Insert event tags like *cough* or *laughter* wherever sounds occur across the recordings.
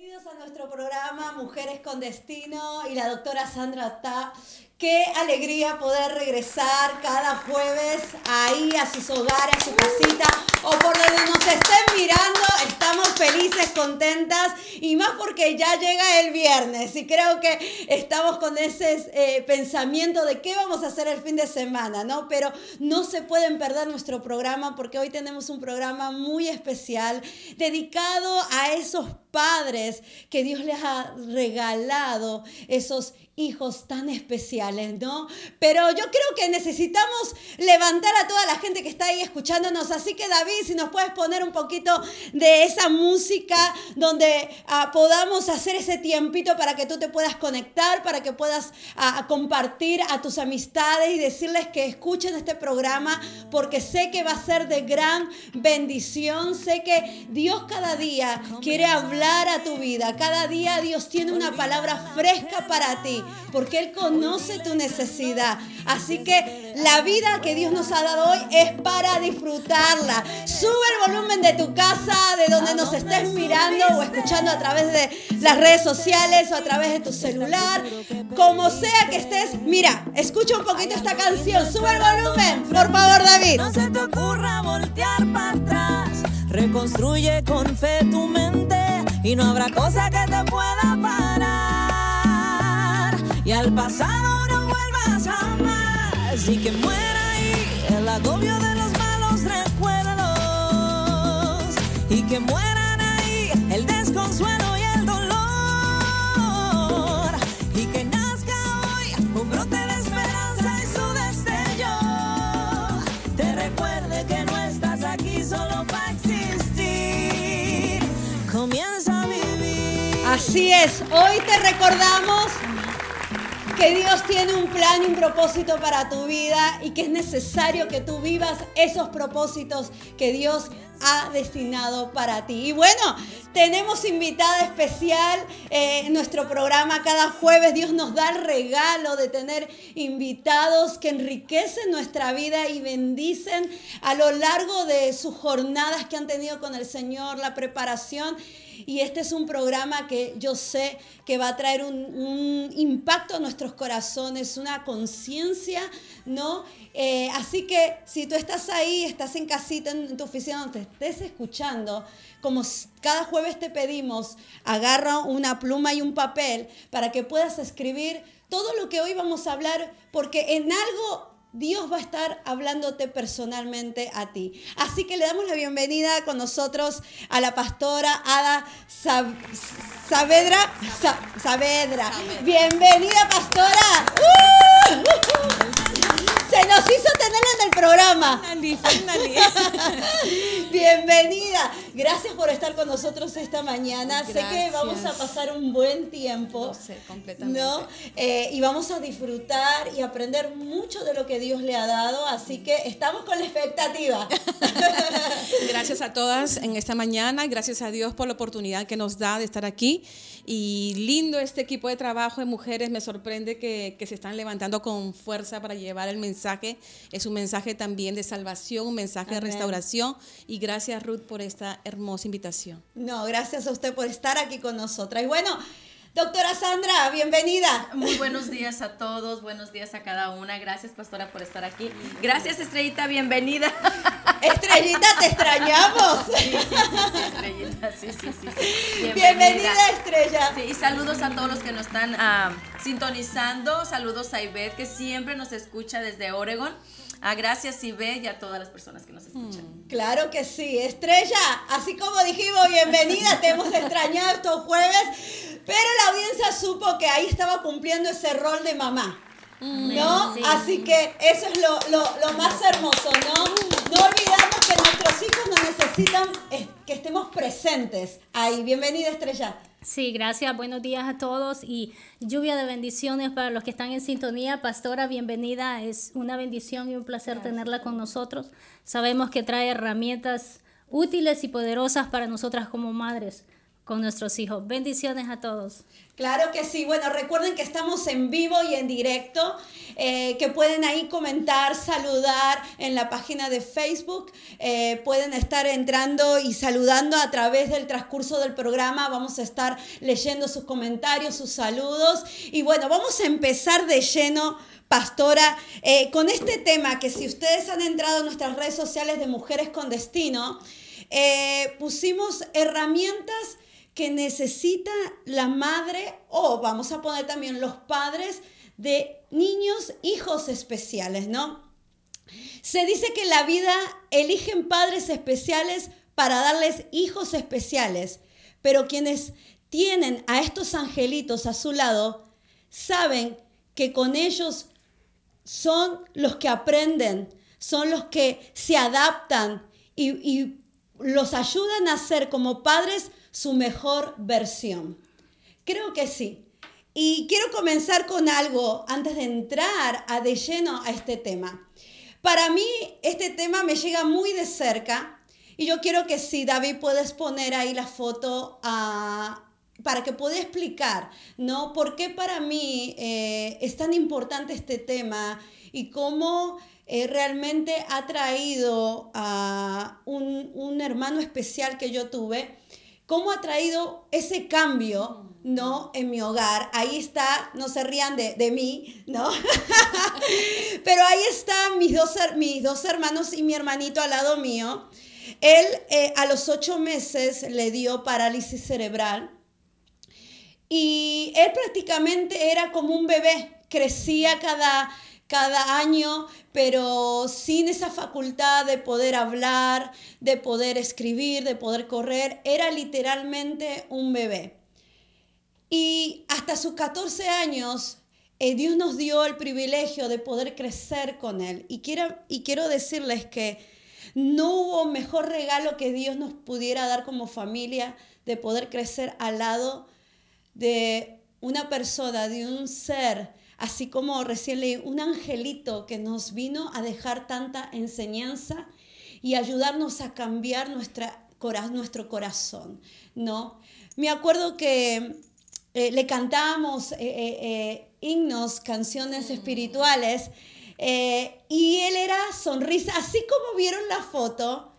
Bienvenidos a nuestro programa Mujeres con Destino y la doctora Sandra está Qué alegría poder regresar cada jueves ahí a sus hogares, a su casita o por donde nos estén mirando. Estamos felices, contentas y más porque ya llega el viernes y creo que estamos con ese eh, pensamiento de qué vamos a hacer el fin de semana, ¿no? Pero no se pueden perder nuestro programa porque hoy tenemos un programa muy especial dedicado a esos padres que Dios les ha regalado, esos hijos tan especiales, ¿no? Pero yo creo que necesitamos levantar a toda la gente que está ahí escuchándonos. Así que David, si nos puedes poner un poquito de esa música donde ah, podamos hacer ese tiempito para que tú te puedas conectar, para que puedas ah, compartir a tus amistades y decirles que escuchen este programa, porque sé que va a ser de gran bendición. Sé que Dios cada día quiere hablar a tu vida. Cada día Dios tiene una palabra fresca para ti porque Él conoce tu necesidad. Así que la vida que Dios nos ha dado hoy es para disfrutarla. Sube el volumen de tu casa, de donde nos estés mirando o escuchando a través de las redes sociales o a través de tu celular. Como sea que estés, mira, escucha un poquito esta canción. Sube el volumen, por favor, David. No se te ocurra voltear para atrás. Reconstruye con fe tu mente y no habrá cosa que te pueda parar. Y al pasado no vuelvas jamás y que muera ahí el agobio de los malos recuerdos y que mueran así es hoy te recordamos que Dios tiene un plan y un propósito para tu vida y que es necesario que tú vivas esos propósitos que Dios ha destinado para ti. Y bueno, tenemos invitada especial eh, en nuestro programa. Cada jueves Dios nos da el regalo de tener invitados que enriquecen nuestra vida y bendicen a lo largo de sus jornadas que han tenido con el Señor, la preparación. Y este es un programa que yo sé que va a traer un, impacto a nuestros corazones, una conciencia, ¿no? Eh, así que si tú estás ahí, estás en casita, en, tu oficina, donde estés escuchando, como cada jueves te pedimos, agarra una pluma y un papel para que puedas escribir todo lo que hoy vamos a hablar, porque en algo Dios va a estar hablándote personalmente a ti. Así que le damos la bienvenida con nosotros a la pastora Ada Saavedra. Saavedra. Bienvenida, pastora. Se nos hizo tenerla en el programa. *laughs* Bienvenida. Gracias por estar con nosotros esta mañana. Sé que vamos a pasar un buen tiempo. sé, completamente. ¿no? Eh, y vamos a disfrutar y aprender mucho de lo que Dios le ha dado. Así que estamos con la expectativa. *laughs* gracias a todas en esta mañana. Gracias a Dios por la oportunidad que nos da de estar aquí. Y lindo este equipo de trabajo de mujeres. Me sorprende que, que se están levantando con fuerza para llevar el mensaje. Es un mensaje también de salvación, un mensaje de restauración. Y gracias Ruth por esta hermosa invitación. No, gracias a usted por estar aquí con nosotras. Y bueno, Doctora Sandra, bienvenida. Muy buenos días a todos, buenos días a cada una. Gracias, pastora, por estar aquí. Gracias, Estrellita, bienvenida. Estrellita, te extrañamos. Sí, sí, sí, Estrellita, sí, sí, sí. Bienvenida. Estrella. Sí, y saludos a todos los que nos están uh, sintonizando. Saludos a Ivette, que siempre nos escucha desde Oregon. Ah, gracias, Ibe, y a todas las personas que nos escuchan. Mm. Claro que sí. Estrella, así como dijimos, bienvenida, te hemos extrañado estos jueves. Pero la audiencia supo que ahí estaba cumpliendo ese rol de mamá. ¿No? Así que eso es lo, más hermoso, ¿no? No olvidamos que nuestros hijos nos necesitan que estemos presentes ahí. Bienvenida, Estrella. Sí, gracias. Buenos días a todos y lluvia de bendiciones para los que están en sintonía. Pastora, bienvenida. Es una bendición y un placer tenerla con nosotros. Sabemos que trae herramientas útiles y poderosas para nosotras como madres con nuestros hijos. Bendiciones a todos. Claro que sí. Bueno, recuerden que estamos en vivo y en directo, eh, que pueden ahí comentar, saludar en la página de Facebook. Eh, pueden estar entrando y saludando a través del transcurso del programa. Vamos a estar leyendo sus comentarios, sus saludos. Y bueno, vamos a empezar de lleno pastora, eh, con este tema que si ustedes han entrado en nuestras redes sociales de Mujeres con Destino, pusimos herramientas que necesita la madre o vamos a poner también los padres de niños, hijos especiales, ¿no? Se dice que la vida eligen padres especiales para darles hijos especiales, pero quienes tienen a estos angelitos a su lado saben que con ellos son los que aprenden, son los que se adaptan y, y los ayudan a ser como padres su mejor versión. Creo que sí. Y quiero comenzar con algo antes de entrar a de lleno a este tema. Para mí este tema me llega muy de cerca y yo quiero que si David puedes poner ahí la foto ah, para que pueda explicar, ¿no? ¿Por qué para mí eh, es tan importante este tema y cómo eh, realmente ha traído a un, un hermano especial que yo tuve cómo ha traído ese cambio, ¿no? En mi hogar. Ahí está, no se rían de, mí, ¿no? *laughs* Pero ahí están mis dos, mis dos hermanos y mi hermanito al lado mío. Él eh, a los ocho meses le dio parálisis cerebral y él prácticamente era como un bebé, crecía cada cada año, pero sin esa facultad de poder hablar, de poder escribir, de poder correr, era literalmente un bebé. Y hasta sus 14 años, eh, Dios nos dio el privilegio de poder crecer con Él. Y quiero, y quiero decirles que no hubo mejor regalo que Dios nos pudiera dar como familia de poder crecer al lado de una persona, de un ser así como recién leí, un angelito que nos vino a dejar tanta enseñanza y ayudarnos a cambiar nuestra, nuestro corazón, ¿no? Me acuerdo que eh, le cantábamos eh, eh, himnos, canciones mm. espirituales, y él era sonrisa, así como vieron la foto,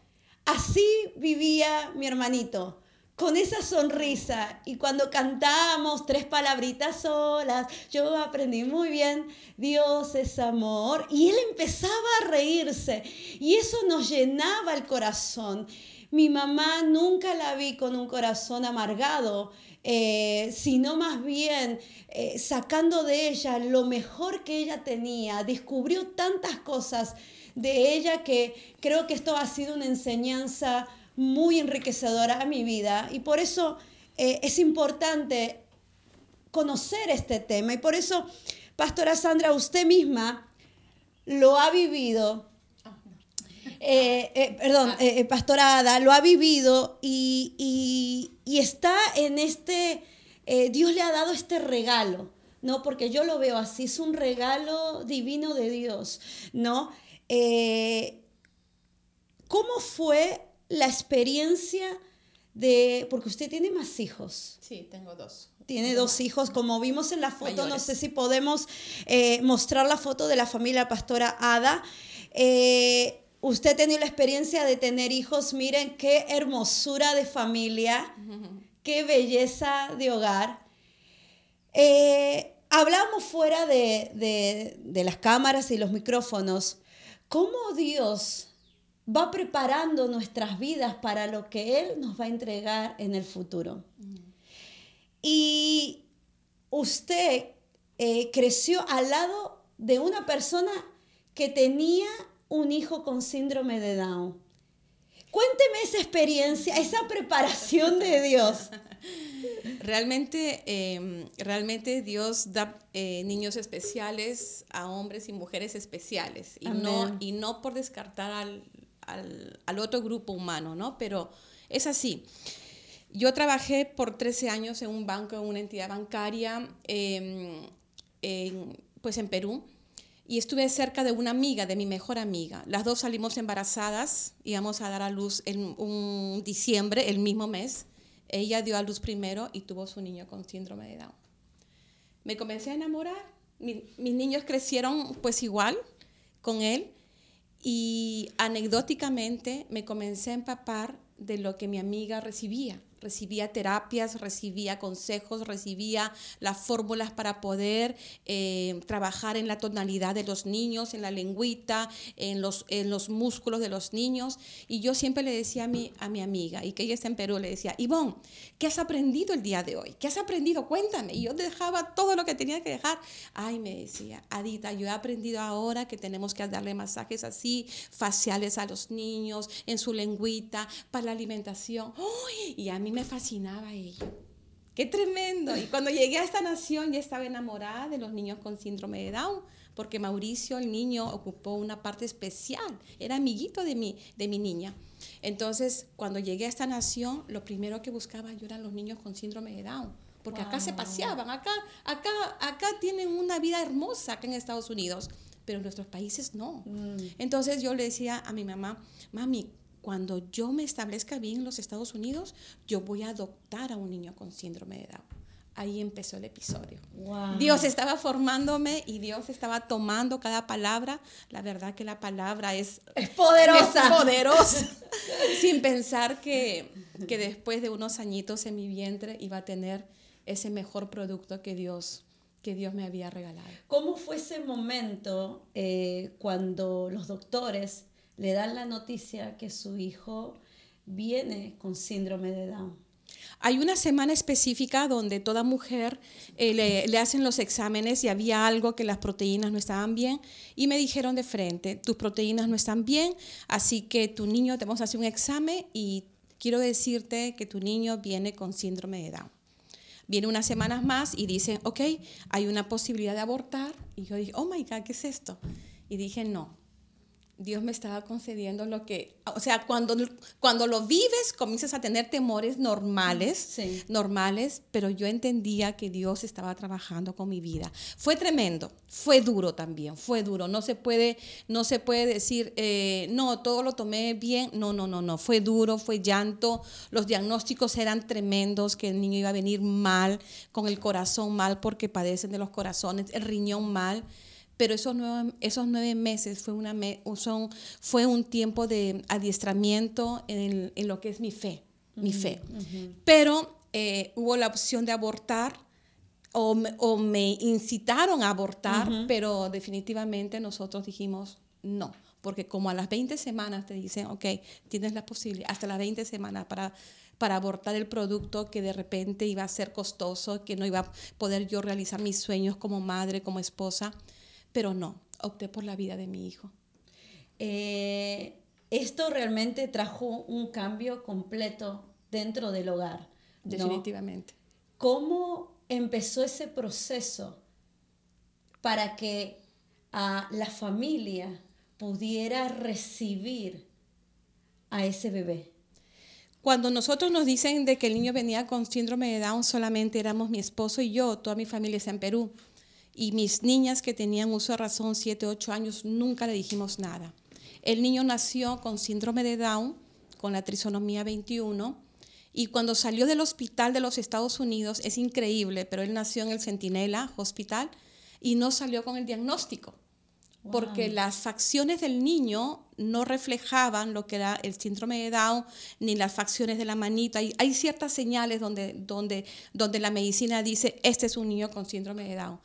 así vivía mi hermanito con esa sonrisa y cuando cantábamos tres palabritas solas, yo aprendí muy bien, Dios es amor, y él empezaba a reírse y eso nos llenaba el corazón. Mi mamá nunca la vi con un corazón amargado, eh, sino más bien eh, sacando de ella lo mejor que ella tenía, descubrió tantas cosas de ella que creo que esto ha sido una enseñanza muy enriquecedora a mi vida y por eso eh, es importante conocer este tema y por eso, Pastora Sandra, usted misma lo ha vivido. Eh, eh, perdón, Pastora Ada, lo ha vivido y, y está en este, Dios le ha dado este regalo, ¿no? Porque yo lo veo así, es un regalo divino de Dios, ¿no? ¿Cómo fue la experiencia de, porque usted tiene más hijos. Sí, tengo dos. Tiene dos hijos, como vimos en la foto, no sé si podemos eh, mostrar la foto de la familia pastora Ada. Eh, usted ha tenido la experiencia de tener hijos, miren qué hermosura de familia, *laughs* qué belleza de hogar. Eh, hablamos fuera de, de las cámaras y los micrófonos, cómo Dios va preparando nuestras vidas para lo que Él nos va a entregar en el futuro. Y usted eh, creció al lado de una persona que tenía un hijo con síndrome de Down. Cuénteme esa experiencia, esa preparación de Dios. Realmente, em, realmente Dios da eh, niños especiales a hombres y mujeres especiales y no, y no por descartar al, al, otro grupo humano, ¿no? Pero es así. Yo trabajé por 13 años en un banco, en una entidad bancaria, em, en, pues en Perú, y estuve cerca de una amiga, de mi mejor amiga. Las dos salimos embarazadas, íbamos a dar a luz en un diciembre, el mismo mes, Ella dio a luz primero y tuvo su niño con síndrome de Down. Me comencé a enamorar. Mi- mis niños crecieron pues igual con él y anecdóticamente me comencé a empapar de lo que mi amiga recibía. Recibía terapias, recibía consejos, recibía las fórmulas para poder eh, trabajar en la tonalidad de los niños, en la lengüita, en los, en los músculos de los niños. Y yo siempre le decía a mi, a mi amiga, y que ella está en Perú, le decía, Ivonne, ¿qué has aprendido el día de hoy? ¿Qué has aprendido? Cuéntame. Y yo dejaba todo lo que tenía que dejar. Ay, me decía, Adita, yo he aprendido ahora que tenemos que darle masajes así, faciales a los niños, en su lengüita, para la alimentación. Y a mí me fascinaba ello. ¡Qué tremendo! Y cuando llegué a esta nación ya estaba enamorada de los niños con síndrome de Down, porque Mauricio, el niño, ocupó una parte especial, era amiguito de mi, de mi niña. Entonces, cuando llegué a esta nación, lo primero que buscaba yo eran los niños con síndrome de Down, porque acá se paseaban, acá, acá, acá tienen una vida hermosa acá en Estados Unidos, pero en nuestros países no. Entonces yo le decía a mi mamá, mami, cuando yo me establezca bien en los Estados Unidos, yo voy a adoptar a un niño con síndrome de Down. Ahí empezó el episodio. Wow. Dios estaba formándome y Dios estaba tomando cada palabra. La verdad que la palabra es, Es poderosa. es poderosa. *laughs* Sin pensar que, que después de unos añitos en mi vientre iba a tener ese mejor producto que Dios, que Dios me había regalado. ¿Cómo fue ese momento eh, cuando los doctores le dan la noticia que su hijo viene con síndrome de Down? Hay una semana específica donde toda mujer eh, le, hacen los exámenes y había algo que las proteínas no estaban bien y me dijeron de frente, tus proteínas no están bien, así que tu niño, te vamos a hacer un examen y quiero decirte que tu niño viene con síndrome de Down. Viene unas semanas más y dicen, ok, hay una posibilidad de abortar. Y yo dije, oh my God, ¿qué es esto? Y dije, no, Dios me estaba concediendo lo que, o sea, cuando, cuando lo vives comienzas a tener temores normales, Sí. normales, pero yo entendía que Dios estaba trabajando con mi vida. Fue tremendo, fue duro también, fue duro. No se puede, no se puede decir, eh, no, todo lo tomé bien. No, no, no, no, fue duro, fue llanto. Los diagnósticos eran tremendos, que el niño iba a venir mal, con el corazón mal porque padecen de los corazones, el riñón mal pero esos nueve, esos nueve meses fue, una me- son, fue un tiempo de adiestramiento en, en lo que es mi fe, mi fe. Pero eh, hubo la opción de abortar o me, o me incitaron a abortar, pero definitivamente nosotros dijimos no, porque como a las 20 semanas te dicen, ok, tienes la posibilidad, hasta las 20 semanas para para abortar el producto que de repente iba a ser costoso, que no iba a poder yo realizar mis sueños como madre, como esposa, pero no, opté por la vida de mi hijo. Eh, esto realmente trajo un cambio completo dentro del hogar. ¿no? Definitivamente. ¿Cómo empezó ese proceso para que ah, la familia pudiera recibir a ese bebé? Cuando nosotros nos dicen de que el niño venía con síndrome de Down, solamente éramos mi esposo y yo, toda mi familia está en Perú. Y mis niñas que tenían uso de razón 7, 8 años, nunca le dijimos nada. El niño nació con síndrome de Down, con la trisonomía 21, y cuando salió del hospital de los Estados Unidos, es increíble, pero él nació en el Centinela Hospital y no salió con el diagnóstico porque las facciones del niño no reflejaban lo que era el síndrome de Down ni las facciones de la manita. Hay, hay ciertas señales donde, donde, donde la medicina dice, este es un niño con síndrome de Down.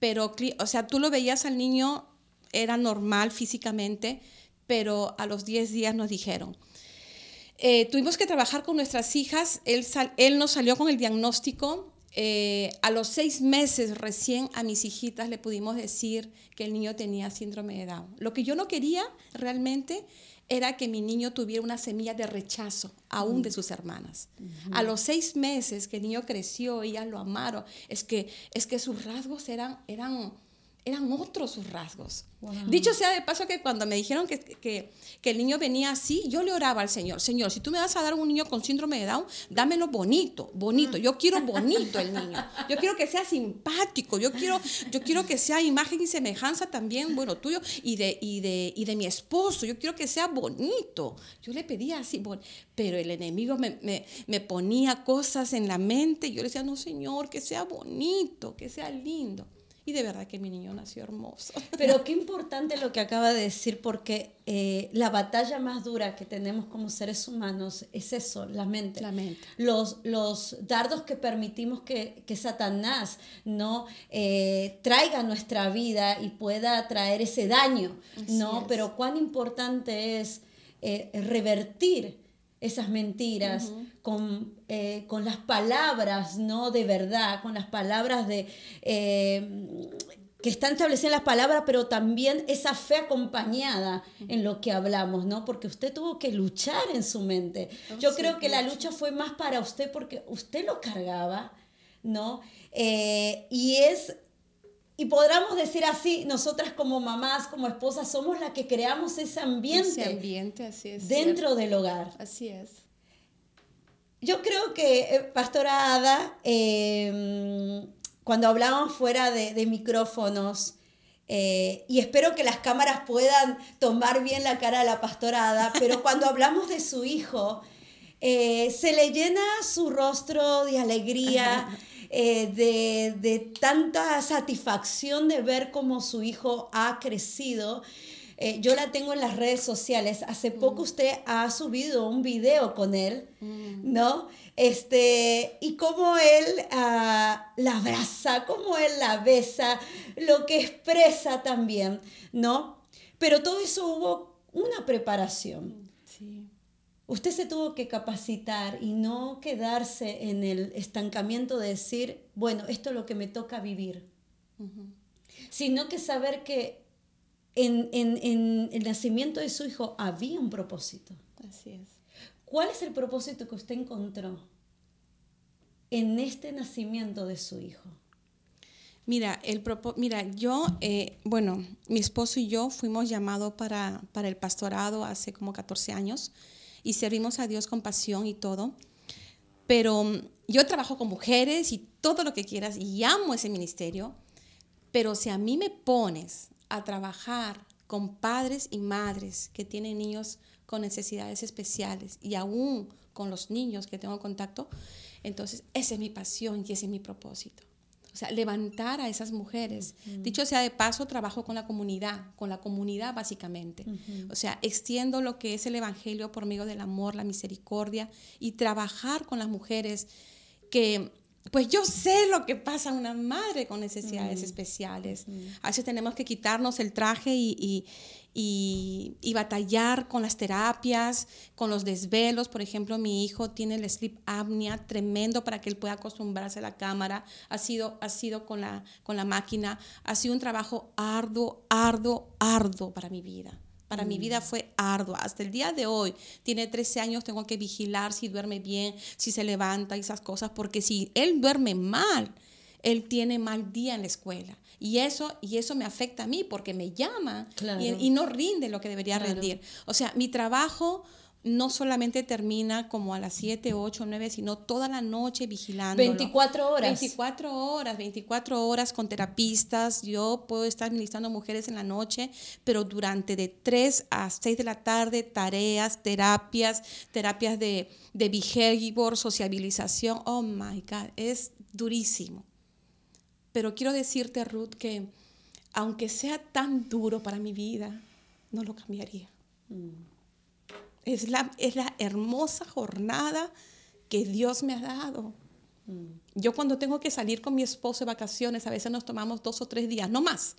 Pero, o sea, tú lo veías al niño, era normal físicamente, pero a los 10 días nos dijeron, eh, tuvimos que trabajar con nuestras hijas. Él, él nos salió con el diagnóstico. eh, a los seis meses recién a mis hijitas le pudimos decir que el niño tenía síndrome de Down. Lo que yo no quería realmente era que mi niño tuviera una semilla de rechazo aún de sus hermanas. A los seis meses que el niño creció, ellas lo amaron. Es que, es que sus rasgos eran, eran, eran otros sus rasgos. Dicho sea de paso que cuando me dijeron que, que, que, el niño venía así, yo le oraba al Señor, Señor, si tú me vas a dar un niño con síndrome de Down, dámelo bonito, bonito. Yo quiero *laughs* bonito el niño. Yo quiero que sea simpático, yo quiero, yo quiero que sea imagen y semejanza también, bueno, tuyo y de, y de, y de mi esposo. Yo quiero que sea bonito. Yo le pedía así, pero el enemigo me, me, me ponía cosas en la mente. Yo le decía, no, Señor, que sea bonito, que sea lindo. Y de verdad que mi niño nació hermoso. *laughs* Pero qué importante lo que acaba de decir, porque eh, la batalla más dura que tenemos como seres humanos es eso, la mente. La mente. Los, los dardos que permitimos que, que Satanás no eh, traiga a nuestra vida y pueda traer ese daño, ¿no? Pero cuán importante es eh, revertir esas mentiras con, eh, con, las palabras no de verdad, con las palabras de eh, que están establecidas las palabras, pero también esa fe acompañada en lo que hablamos, ¿no? Porque usted tuvo que luchar en su mente. Oh, Yo creo que la lucha fue más para usted porque usted lo cargaba, ¿no? Eh, y es y podríamos decir así, nosotras como mamás, como esposas, somos las que creamos ese ambiente, ese ambiente así es, dentro del hogar. Así es. Yo creo que, eh, Pastora Ada, em, cuando hablábamos fuera de, micrófonos, eh, y espero que las cámaras puedan tomar bien la cara de la Pastora Ada, pero *laughs* cuando hablamos de su hijo, eh, se le llena su rostro de alegría. *laughs* Eh, de, tanta satisfacción de ver cómo su hijo ha crecido. Eh, yo la tengo en las redes sociales. Hace mm. poco usted ha subido un video con él, mm. ¿no? Este, y cómo él ah, la abraza, cómo él la besa, lo que expresa también, ¿no? Pero todo eso hubo una preparación. Sí usted se tuvo que capacitar y no quedarse en el estancamiento de decir, bueno, esto es lo que me toca vivir, sino que saber que en, el nacimiento de su hijo había un propósito. Así es. ¿Cuál es el propósito que usted encontró en este nacimiento de su hijo? Mira, el mira yo, eh, bueno, mi esposo y yo fuimos llamados para, para el pastorado hace como 14 años y servimos a Dios con pasión y todo. Pero mm, yo trabajo con mujeres y todo lo que quieras y amo ese ministerio, pero si a mí me pones a trabajar con padres y madres que tienen niños con necesidades especiales y aún con los niños que tengo contacto, entonces esa es mi pasión y ese es mi propósito. O sea, levantar a esas mujeres. Dicho sea de paso, trabajo con la comunidad, con la comunidad básicamente. O sea, extiendo lo que es el Evangelio por medio del amor, la misericordia y trabajar con las mujeres que, pues yo sé lo que pasa a una madre con necesidades especiales. A veces tenemos que quitarnos el traje y y, batallar con las terapias, con los desvelos. Por ejemplo, mi hijo tiene el sleep apnea tremendo para que él pueda acostumbrarse a la cámara. Ha sido, ha sido con, la, con la máquina. Ha sido un trabajo arduo, arduo, arduo para mi vida. Para mi vida mm. fue arduo. Hasta el día de hoy, tiene 13 años, tengo que vigilar si duerme bien, si se levanta y esas cosas, porque si él duerme mal, él tiene mal día en la escuela. Y eso, y eso me afecta a mí porque me llama y, no rinde lo que debería rendir. O sea, mi trabajo no solamente termina como a las 7, 8, 9, sino toda la noche vigilando. 24 horas. 24 horas, 24 horas con terapistas. Yo puedo estar administrando mujeres en la noche, pero durante de 3 a 6 de la tarde, tareas, terapias, terapias de, de behavior, sociabilización. Oh my God, es durísimo. Pero quiero decirte, Ruth, que aunque sea tan duro para mi vida, no lo cambiaría. Mm. Es, la, es la hermosa jornada que Dios me ha dado. Mm. Yo cuando tengo que salir con mi esposo de vacaciones, a veces nos tomamos dos o tres días, no más.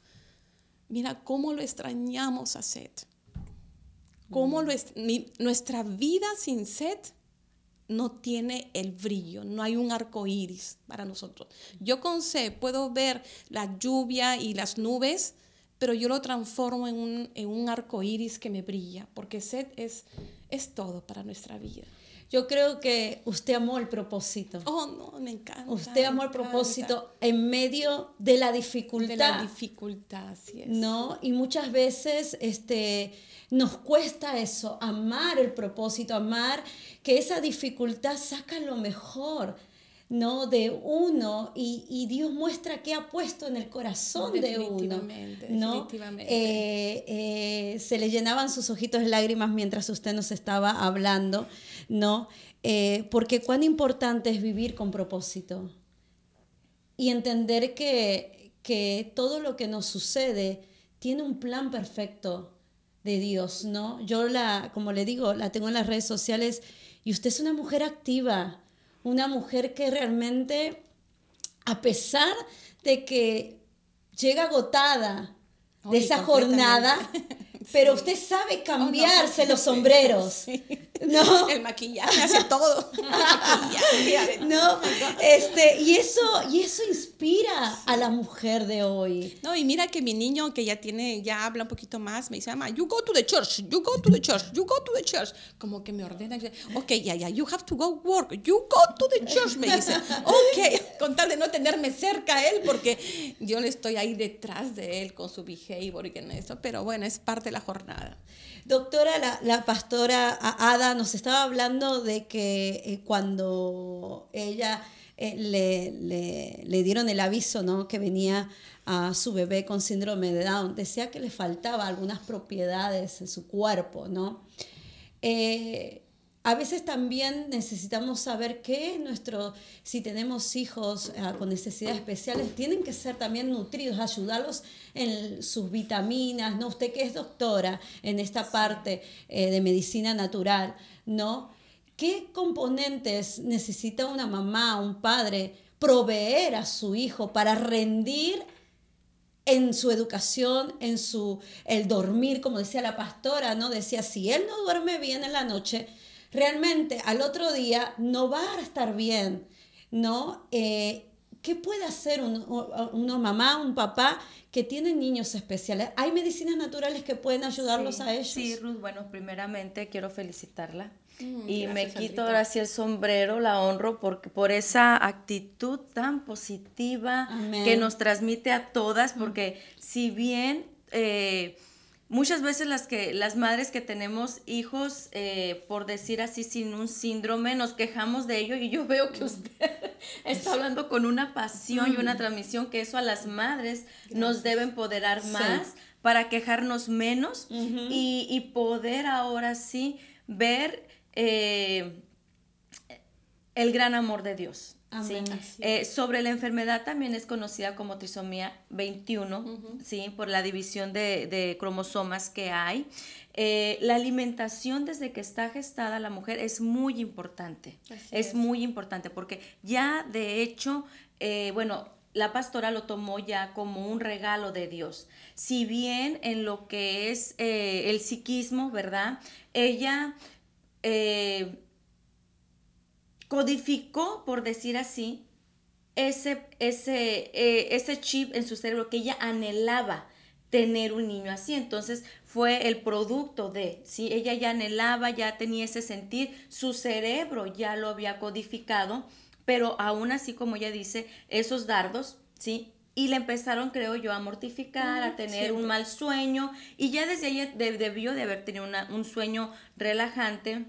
Mira cómo lo extrañamos a Seth. Cómo lo nuestra vida sin Seth no tiene el brillo, no hay un arco iris para nosotros. Yo con C puedo ver la lluvia y las nubes, pero yo lo transformo en un, en un arco iris que me brilla, porque sed es, es todo para nuestra vida. Yo creo que usted amó el propósito. Oh, no, me encanta. Usted amó el propósito en medio de la dificultad. de la dificultad, así es. ¿no? Y muchas veces este, nos cuesta eso, amar el propósito, amar que esa dificultad saca lo mejor. ¿No? de uno y, y Dios muestra qué ha puesto en el corazón de uno. ¿no? definitivamente. Eh, eh, se le llenaban sus ojitos de lágrimas mientras usted nos estaba hablando, ¿no? Eh, porque cuán importante es vivir con propósito y entender que, que todo lo que nos sucede tiene un plan perfecto de Dios, ¿no? Yo la, como le digo, la tengo en las redes sociales y usted es una mujer activa, una mujer que realmente, a pesar de que llega agotada de esa jornada, *laughs* pero usted sabe cambiarse los sombreros, ¿no? *laughs* El maquillaje hace todo. *laughs* El No, este, y eso, y eso inspira a la mujer de hoy. No, y mira que mi niño que ya tiene, ya habla un poquito más, me dice, mamá, you go to the church, you go to the church, you go to the church. Como que me ordena, ok, ya, ya, you have to go work, you go to the church, me dice, *laughs* ok, con tal de no tenerme cerca a él, porque yo le estoy ahí detrás de él con su behavior y en eso, pero bueno, es parte de la jornada. Doctora, la, pastora Ada nos estaba hablando de que eh, cuando ella eh, le, le- le dieron el aviso, ¿no? Que venía a su bebé con síndrome de Down, decía que le faltaba algunas propiedades en su cuerpo, ¿no? Eh, a veces también necesitamos saber que nuestro, si tenemos hijos eh, con necesidades especiales, tienen que ser también nutridos, ayudarlos en sus vitaminas, ¿no? Usted que es doctora en esta parte eh, de medicina natural, ¿no? ¿Qué componentes necesita una mamá, un padre proveer a su hijo para rendir en su educación, en su el dormir, como decía la pastora, ¿no? Decía, si él no duerme bien en la noche, realmente al otro día no va a estar bien, ¿no? Eh, ¿Qué puede hacer un- una mamá, un papá que tiene niños especiales? ¿Hay medicinas naturales que pueden ayudarlos Sí, a ellos? Sí, Ruth, bueno, primeramente quiero felicitarla. Mm, y me quito ahora sí el sombrero, la honro porque, por esa actitud tan positiva Amén. que nos transmite a todas, porque si bien eh, muchas veces las, que, las madres que tenemos hijos, eh, por decir así, sin un síndrome, nos quejamos de ello y yo veo que usted *laughs* está hablando con una pasión y una transmisión que eso a las madres nos debe empoderar más para quejarnos menos y, y poder ahora sí ver eh, el gran amor de Dios. Eh, sobre la enfermedad también es conocida como trisomía 21, ¿sí? por la división de, de cromosomas que hay. Eh, la alimentación desde que está gestada la mujer es muy importante. Es, es. muy importante porque ya de hecho, eh, bueno, la pastora lo tomó ya como un regalo de Dios. Si bien en lo que es el psiquismo, ¿verdad? Ella eh, codificó, por decir así, ese, ese, eh, ese chip en su cerebro que ella anhelaba tener un niño así. Entonces fue el producto de, ¿sí? Ella ya anhelaba, ya tenía ese sentir, su cerebro ya lo había codificado, pero aún así, como ella dice, esos dardos, ¿sí? Y le empezaron, creo yo, a mortificar, a tener un mal sueño, y ya desde de- debió de haber tenido una- un sueño relajante,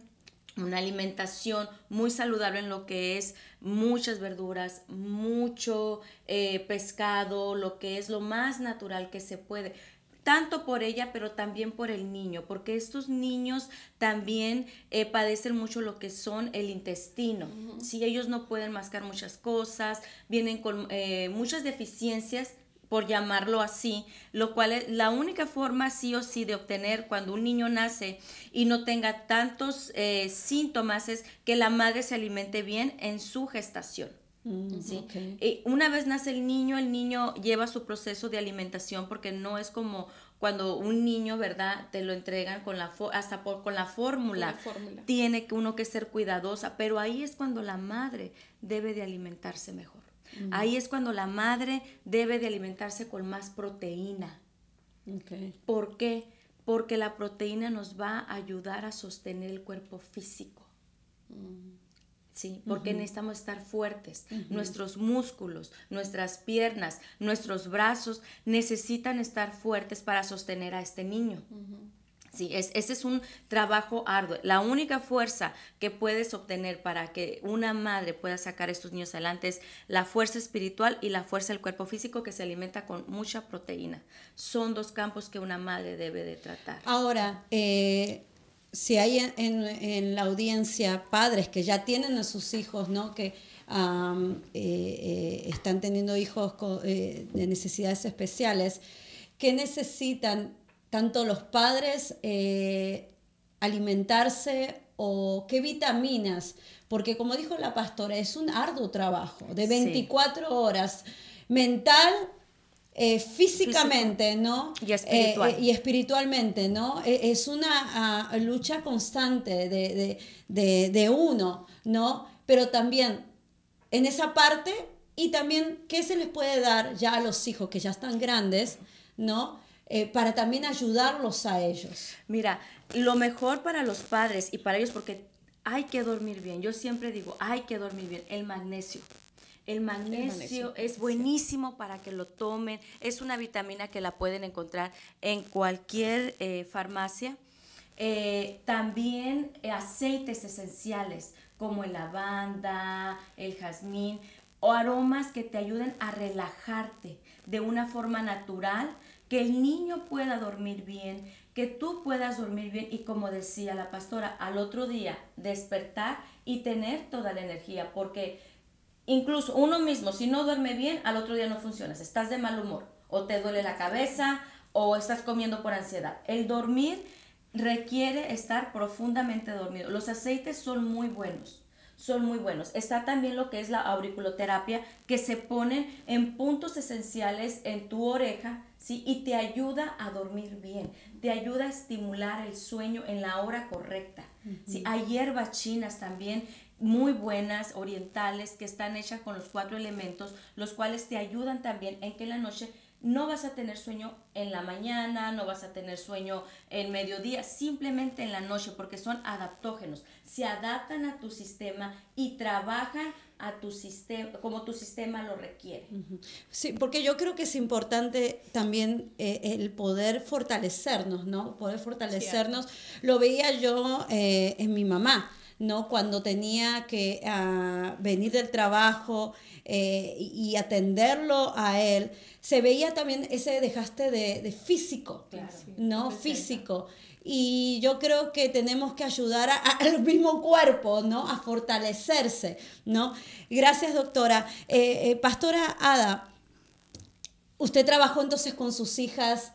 una alimentación muy saludable en lo que es muchas verduras, mucho eh, pescado, lo que es lo más natural que se puede, tanto por ella, pero también por el niño, porque estos niños también eh, padecen mucho lo que son el intestino. Si ellos no pueden mascar muchas cosas, vienen con eh, muchas deficiencias por llamarlo así, lo cual es la única forma sí o sí de obtener cuando un niño nace y no tenga tantos eh, síntomas es que la madre se alimente bien en su gestación. Mm, ¿sí? Eh, una vez nace el niño, el niño lleva su proceso de alimentación porque no es como cuando un niño, ¿verdad? Te lo entregan con la hasta por, con la fórmula. Con la fórmula. Tiene uno que ser cuidadosa, pero ahí es cuando la madre debe de alimentarse mejor. Ahí es cuando la madre debe de alimentarse con más proteína. ¿Por qué? Porque la proteína nos va a ayudar a sostener el cuerpo físico. Sí, porque necesitamos estar fuertes. Nuestros músculos, nuestras piernas, nuestros brazos necesitan estar fuertes para sostener a este niño. Sí, es, ese es un trabajo arduo. La única fuerza que puedes obtener para que una madre pueda sacar a estos niños adelante es la fuerza espiritual y la fuerza del cuerpo físico que se alimenta con mucha proteína. Son dos campos que una madre debe de tratar. Ahora, eh, si hay en, la audiencia padres que ya tienen a sus hijos, ¿no? Que eh, eh, están teniendo hijos de necesidades especiales, que necesitan tanto los padres eh, alimentarse o qué vitaminas, porque como dijo la pastora, es un arduo trabajo de 24 horas mental, eh, físicamente, ¿no? Y, espiritual. Eh, y espiritualmente, ¿no? E, es una ah, lucha constante de, de, uno, ¿no? Pero también en esa parte y también qué se les puede dar ya a los hijos que ya están grandes, ¿no? Eh, para también ayudarlos a ellos. Mira, lo mejor para los padres y para ellos, porque hay que dormir bien, yo siempre digo, hay que dormir bien, el magnesio. El magnesio, es buenísimo para que lo tomen. Es una vitamina que la pueden encontrar en cualquier eh, farmacia. Eh, también aceites esenciales como el lavanda, el jazmín o aromas que te ayuden a relajarte de una forma natural que el niño pueda dormir bien, que tú puedas dormir bien y como decía la pastora, al otro día despertar y tener toda la energía, porque incluso uno mismo, si no duerme bien, al otro día no funciona, estás de mal humor o te duele la cabeza o estás comiendo por ansiedad. El dormir requiere estar profundamente dormido. Los aceites son muy buenos son muy buenos. Está también lo que es la auriculoterapia, que se pone en puntos esenciales en tu oreja, ¿sí? Y te ayuda a dormir bien, te ayuda a estimular el sueño en la hora correcta. ¿sí? Hay hierbas chinas también muy buenas, orientales, que están hechas con los cuatro elementos, los cuales te ayudan también en que en la noche no vas a tener sueño en la mañana, no vas a tener sueño en mediodía, simplemente en la noche, porque son adaptógenos. Se adaptan a tu sistema y trabajan a tu sistema como tu sistema lo requiere. Sí, porque yo creo que es importante también eh, el poder fortalecernos, ¿no? Poder fortalecernos. Lo veía yo eh, en mi mamá. ¿No? Cuando tenía que ah, venir del trabajo eh, y atenderlo a él, se veía también ese dejaste de, físico, ¿no? Físico. Y yo creo que tenemos que ayudar al mismo cuerpo, ¿no? A fortalecerse, ¿no? Gracias, doctora. Eh, eh, Pastora Ada, usted trabajó entonces con sus hijas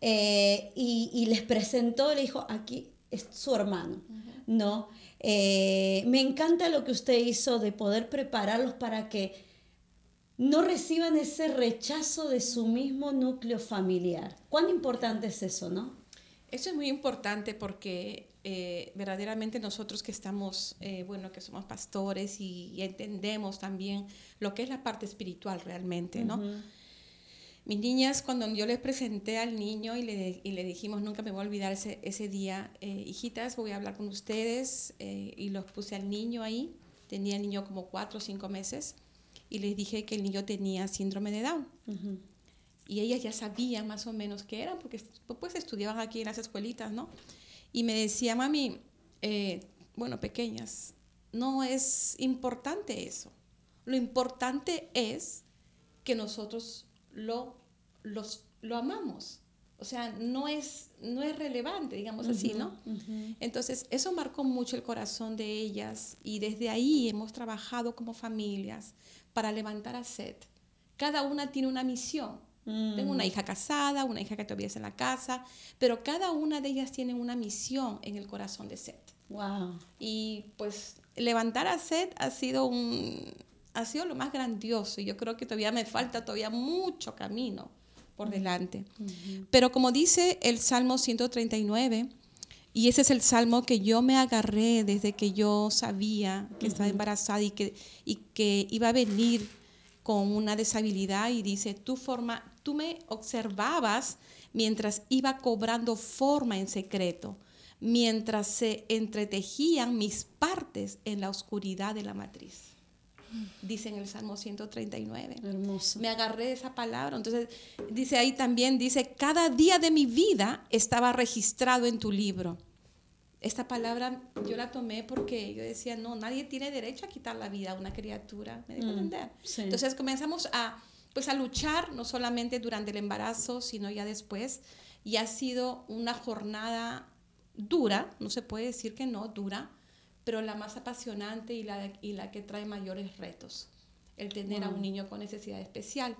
eh, y, les presentó, le dijo, aquí es su hermano, ¿no? Me encanta lo que usted hizo de poder prepararlos para que no reciban ese rechazo de su mismo núcleo familiar. ¿Cuán importante es eso, no? Eso es muy importante porque eh, verdaderamente nosotros que estamos, eh, bueno, que somos pastores y, entendemos también lo que es la parte espiritual realmente, ¿no? Mis niñas, cuando yo les presenté al niño y le, y le dijimos, nunca me voy a olvidar ese, ese día, eh, hijitas, voy a hablar con ustedes, y los puse al niño ahí, tenía el niño como cuatro o cinco meses, y les dije que el niño tenía síndrome de Down. Y ellas ya sabían más o menos qué eran, porque pues estudiaban aquí en las escuelitas, ¿no? Y me decía, mami, eh, bueno, pequeñas, no es importante eso. Lo importante es que nosotros lo, los, lo amamos. O sea, no es, no es relevante, digamos así, ¿no? Entonces, eso marcó mucho el corazón de ellas y desde ahí hemos trabajado como familias para levantar a Seth. Cada una tiene una misión. Tengo una mm. hija casada, una hija que todavía está en la casa, pero cada una de ellas tiene una misión en el corazón de Seth. Wow. Y pues levantar a Seth ha sido un ha sido lo más grandioso y yo creo que todavía me falta todavía mucho camino por delante. Pero como dice el Salmo 139, y ese es el salmo que yo me agarré desde que yo sabía que estaba embarazada y que, y que iba a venir con una deshabilidad y dice, tú, forma, tú me observabas mientras iba cobrando forma en secreto, mientras se entretejían mis partes en la oscuridad de la matriz. Dice en el Salmo 139. Hermoso. Me agarré de esa palabra. Entonces, dice ahí también, dice, cada día de mi vida estaba registrado en tu libro. Esta palabra yo la tomé porque yo decía, no, nadie tiene derecho a quitar la vida a una criatura. ¿Me dejo entender? sí. Entonces comenzamos a, pues, a luchar, no solamente durante el embarazo, sino ya después. Y ha sido una jornada dura, no se puede decir que no, dura, pero la más apasionante y la, y la que trae mayores retos, el tener a un niño con necesidad especial.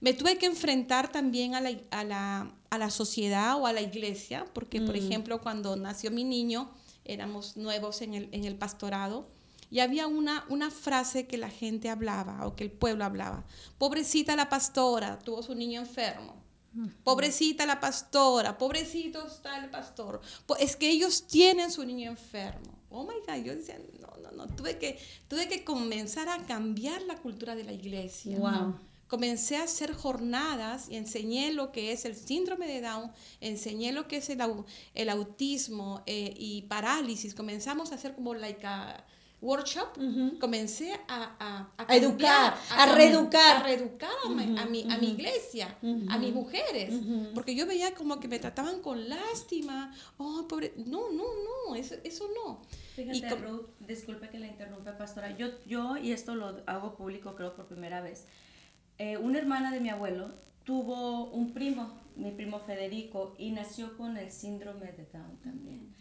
Me tuve que enfrentar también a la, a la, a la sociedad o a la iglesia, porque por ejemplo cuando nació mi niño, éramos nuevos en el, en el pastorado, y había una, una frase que la gente hablaba o que el pueblo hablaba. Pobrecita la pastora, tuvo su niño enfermo. Pobrecita la pastora, pobrecito está el pastor. Es que ellos tienen su niño enfermo. Oh my God, yo decía, no, no, no, tuve que, tuve que comenzar a cambiar la cultura de la iglesia. Wow. Comencé a hacer jornadas y enseñé lo que es el síndrome de Down, enseñé lo que es el, el autismo eh, y parálisis. Comenzamos a hacer como a workshop. Comencé a, a, A educar, a cam- reeducar. A reeducar a, mi, a mi- a mi iglesia, a mis mujeres. Porque yo veía como que me trataban con lástima. Oh, pobre. No, no, no, eso, eso no. Fíjate, Y Ruth, disculpe que la interrumpa, pastora. Yo, yo, y esto lo hago público creo por primera vez, eh, una hermana de mi abuelo tuvo un primo, mi primo Federico, y nació con el síndrome de Down también.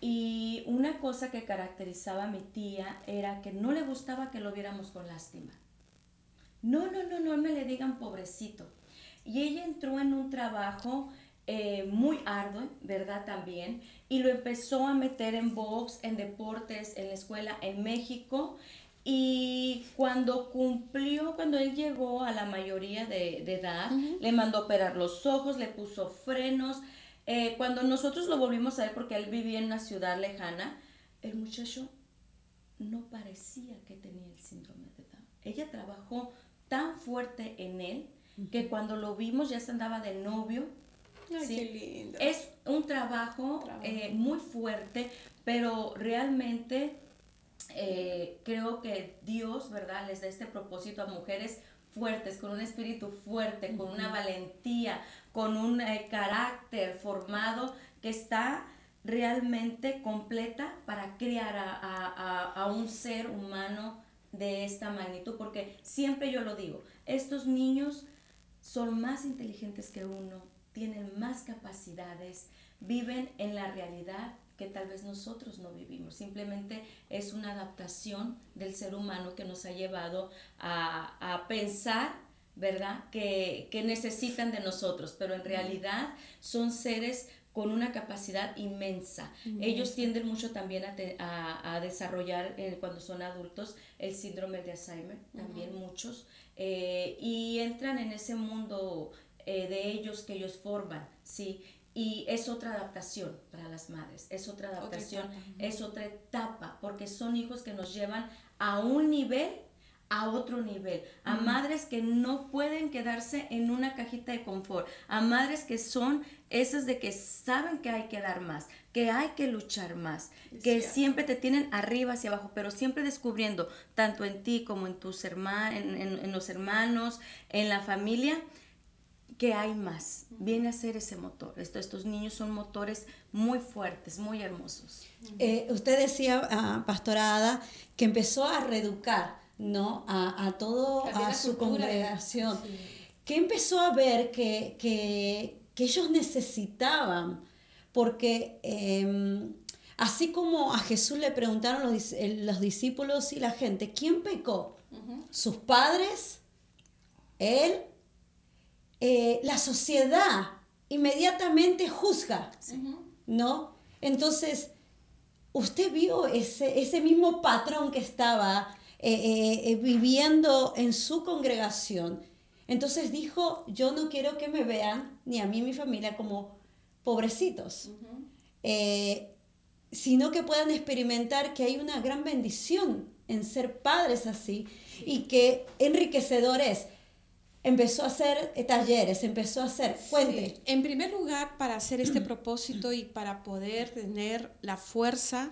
Y una cosa que caracterizaba a mi tía era que no le gustaba que lo viéramos con lástima. No, no, no, no me le digan pobrecito. Y ella entró en un trabajo eh, muy arduo, ¿verdad? También. Y lo empezó a meter en box, en deportes, en la escuela en México. Y cuando cumplió, cuando él llegó a la mayoría de, de edad, le mandó operar los ojos, le puso frenos. Eh, cuando nosotros lo volvimos a ver, porque él vivía en una ciudad lejana, el muchacho no parecía que tenía el síndrome de Down. Ella trabajó tan fuerte en él que cuando lo vimos ya se andaba de novio. Ay, ¿sí? qué lindo. Es un trabajo, eh, muy fuerte, pero realmente eh, creo que Dios, ¿verdad?, les da este propósito a mujeres fuertes, con un espíritu fuerte, con una valentía, con un eh, carácter formado que está realmente completa para criar a, a- a- un ser humano de esta magnitud, porque siempre yo lo digo, estos niños son más inteligentes que uno, tienen más capacidades, viven en la realidad que tal vez nosotros no vivimos. Simplemente es una adaptación del ser humano que nos ha llevado a, a pensar, ¿verdad?, que, que necesitan de nosotros, pero en realidad son seres con una capacidad inmensa. Ellos tienden mucho también a, te- a- a desarrollar eh, cuando son adultos el síndrome de Alzheimer, también muchos, eh, y entran en ese mundo eh, de ellos que ellos forman, ¿sí? Y es otra adaptación para las madres, es otra adaptación, es otra etapa, porque son hijos que nos llevan a un nivel a otro nivel, a madres que no pueden quedarse en una cajita de confort, a madres que son esas de que saben que hay que dar más, que hay que luchar más, que siempre te tienen arriba hacia abajo, pero siempre descubriendo, tanto en ti como en tus hermanos, en, en- en los hermanos, en la familia, que hay más. Viene a ser ese motor. Esto- estos niños son motores muy fuertes, muy hermosos. Eh, usted decía, ah, pastorada, que empezó a reeducar, ¿no? A, a todo, a su congregación. Que empezó a ver que, que, que ellos necesitaban, porque em, así como a Jesús le preguntaron los, los discípulos y la gente, ¿quién pecó? ¿Sus padres? ¿Él? Eh, la sociedad inmediatamente juzga, ¿no? Entonces, usted vio ese, ese mismo patrón que estaba eh, eh, eh, viviendo en su congregación. Entonces dijo, yo no quiero que me vean, ni a mí ni mi familia, como pobrecitos, Eh, sino que puedan experimentar que hay una gran bendición en ser padres así y que enriquecedor es. empezó a hacer eh, talleres, empezó a hacer, cuente. Sí. En primer lugar, para hacer este *clears throat* propósito y para poder tener la fuerza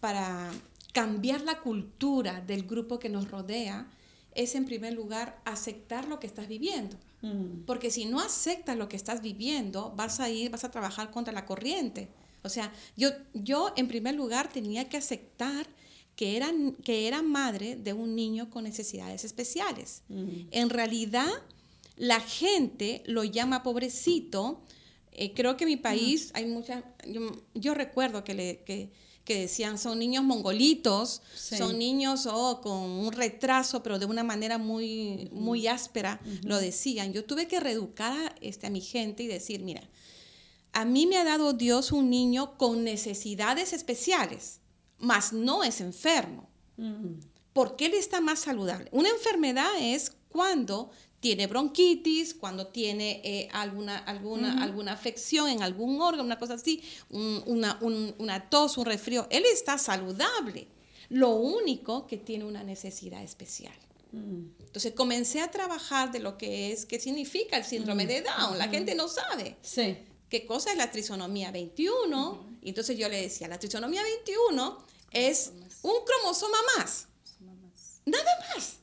para cambiar la cultura del grupo que nos rodea, es en primer lugar aceptar lo que estás viviendo. Mm. Porque si no aceptas lo que estás viviendo, vas a ir, vas a trabajar contra la corriente. O sea, yo, yo en primer lugar tenía que aceptar que era, que era madre de un niño con necesidades especiales. Mm. En realidad, la gente lo llama pobrecito. Eh, creo que en mi país hay muchas, yo, yo recuerdo que, le, que, que decían son niños mongolitos, Sí. son niños oh, con un retraso, pero de una manera muy, muy áspera, lo decían. Yo tuve que reeducar a, este, a mi gente y decir, mira, a mí me ha dado Dios un niño con necesidades especiales, mas no es enfermo. Mm. porque él está más saludable. Una enfermedad es cuando tiene bronquitis, cuando tiene eh, alguna, alguna, alguna afección en algún órgano, una cosa así, un- una, un- una tos, un resfrío. Él está saludable. Lo único que tiene una necesidad especial. Mm. Entonces comencé a trabajar de lo que es, qué significa el síndrome de Down. La gente no sabe Sí. qué cosa es la trisonomía 21. Y entonces yo le decía, la trisonomía 21 es un cromosoma más. Nada más.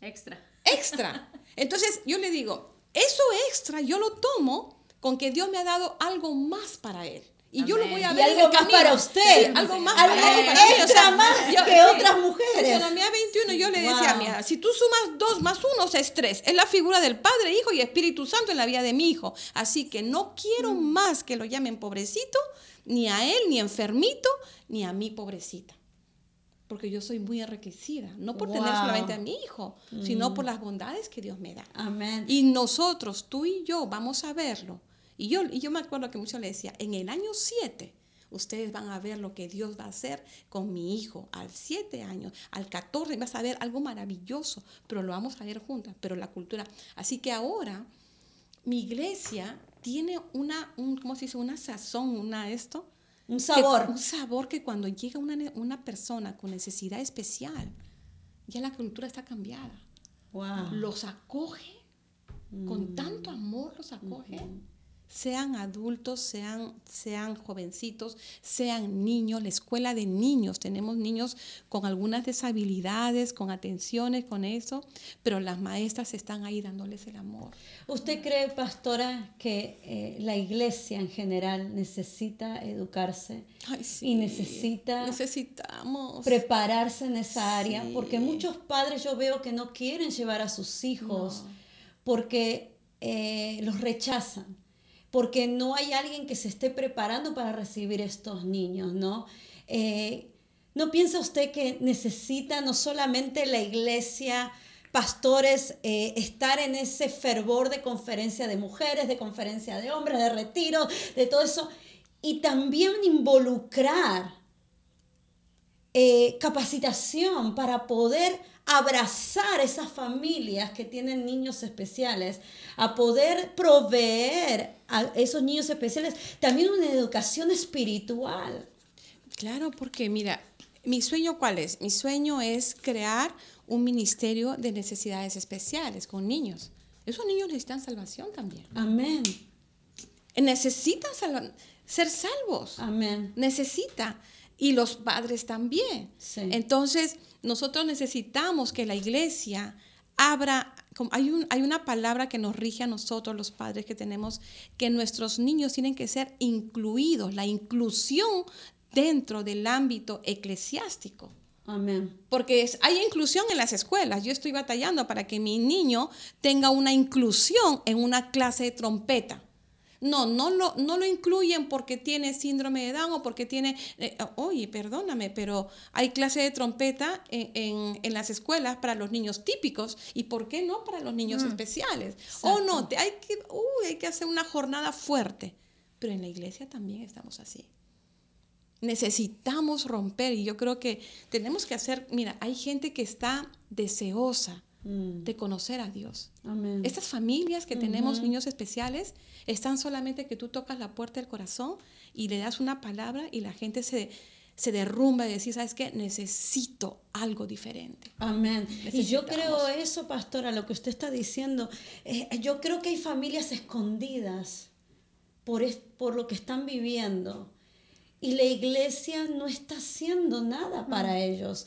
Extra. Extra. Entonces yo le digo, eso extra yo lo tomo con que Dios me ha dado algo más para él. Y yo lo voy a Y ver. en algo el más camino. para usted. Sí, algo más Algo para él, para mí. O extra sea, más yo- que sí. otras mujeres. Trisonomía 21, yo le decía, Wow. mira, si tú sumas 2 más 1 es 3. Es la figura del Padre, Hijo y Espíritu Santo en la vida de mi hijo. Así que no quiero Mm. más que lo llamen pobrecito, ni a él, ni enfermito, ni a mí pobrecita. Porque yo soy muy enriquecida, no por tener Wow. Mm. solamente a mi hijo, sino por las bondades que Dios me da. Amén. Y nosotros, tú y yo, vamos a verlo. Y yo, y yo me acuerdo que mucho le decía, en el año 7, ustedes van a ver lo que Dios va a hacer con mi hijo al 7 años, al 14, vas a ver algo maravilloso, pero lo vamos a ver juntas, pero la cultura. Así que ahora mi iglesia tiene una, un, ¿cómo se dice? Una sazón, una esto. Un que- sabor. un sabor que cuando llega una, una persona con necesidad especial, ya la cultura está cambiada Wow. los acoge, con tanto amor los acoge. Sean adultos, sean, sean jovencitos, sean niños, la escuela de niños, tenemos niños con algunas deshabilidades, con atenciones, con eso, pero las maestras están ahí dándoles el amor. ¿Usted cree, pastora, que eh, la iglesia en general necesita educarse Ay, sí. y necesita Necesitamos. prepararse en esa área? Sí. Porque muchos padres yo veo que no quieren llevar a sus hijos No. porque eh, los rechazan, porque no hay alguien que se esté preparando para recibir estos niños, ¿no? Eh, ¿No piensa usted que necesita no solamente la iglesia, pastores, eh, estar en ese fervor de conferencia de mujeres, de conferencia de hombres, de retiro, de todo eso, y también involucrar eh, capacitación para poder abrazar esas familias que tienen niños especiales, a poder proveer a esos niños especiales también una educación espiritual. Claro, porque mira, mi sueño cuál es? Mi sueño es crear un ministerio de necesidades especiales con niños. Esos niños necesitan salvación también. Amén, Necesitan salva- ser salvos. amén. Necesita. Y los padres también. Sí. Entonces, nosotros necesitamos que la iglesia abra, hay, un, hay una palabra que nos rige a nosotros los padres que tenemos, que nuestros niños tienen que ser incluidos, la inclusión dentro del ámbito eclesiástico. Amén. Porque es- hay inclusión en las escuelas. Yo estoy batallando para que mi niño tenga una inclusión en una clase de trompeta. No, no lo, no lo incluyen porque tiene síndrome de Down o porque tiene... eh, oye, perdóname, pero hay clase de trompeta en, en- en las escuelas para los niños típicos y ¿por qué no para los niños especiales? O no, te- hay, que, hay que hacer una jornada fuerte. Pero en la iglesia también estamos así necesitamos romper y yo creo que tenemos que hacer, mira, hay gente que está deseosa Mm. de conocer a Dios. Amén. Estas familias que tenemos niños especiales están solamente que tú tocas la puerta del corazón y le das una palabra y la gente se, se derrumba y decir, ¿sabes qué? Necesito algo diferente. Amén. Y yo creo eso, pastora, lo que usted está diciendo. eh, yo creo que hay familias escondidas por, es- por lo que están viviendo. Y la iglesia no está haciendo nada para ellos.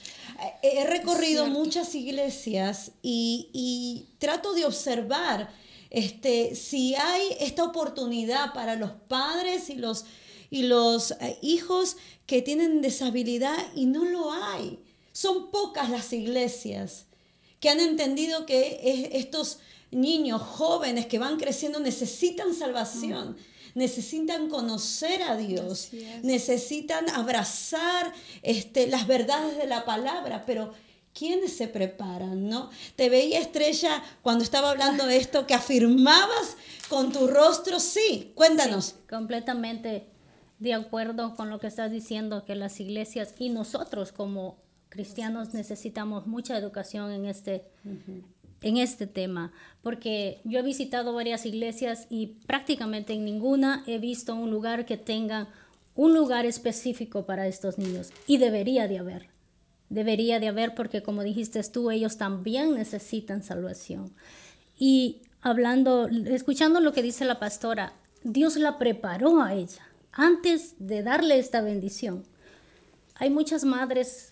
Eh, He recorrido muchas iglesias y, y trato de observar este, si hay esta oportunidad para los padres y los, y los eh, hijos que tienen deshabilidad y no lo hay. Son pocas las iglesias que han entendido que es- estos niños jóvenes que van creciendo necesitan salvación, necesitan conocer a Dios, necesitan abrazar este, las verdades de la palabra, pero ¿quiénes se preparan? ¿no? Te veía estrella cuando estaba hablando de esto, que afirmabas con tu rostro, sí, cuéntanos. Completamente de acuerdo con lo que estás diciendo, que las iglesias y nosotros como cristianos necesitamos mucha educación en este, en este tema, porque yo he visitado varias iglesias y prácticamente en ninguna he visto un lugar que tenga un lugar específico para estos niños y debería de haber. Debería de haber porque como dijiste tú, ellos también necesitan salvación. Y hablando, escuchando lo que dice la pastora, Dios la preparó a ella antes de darle esta bendición. Hay muchas madres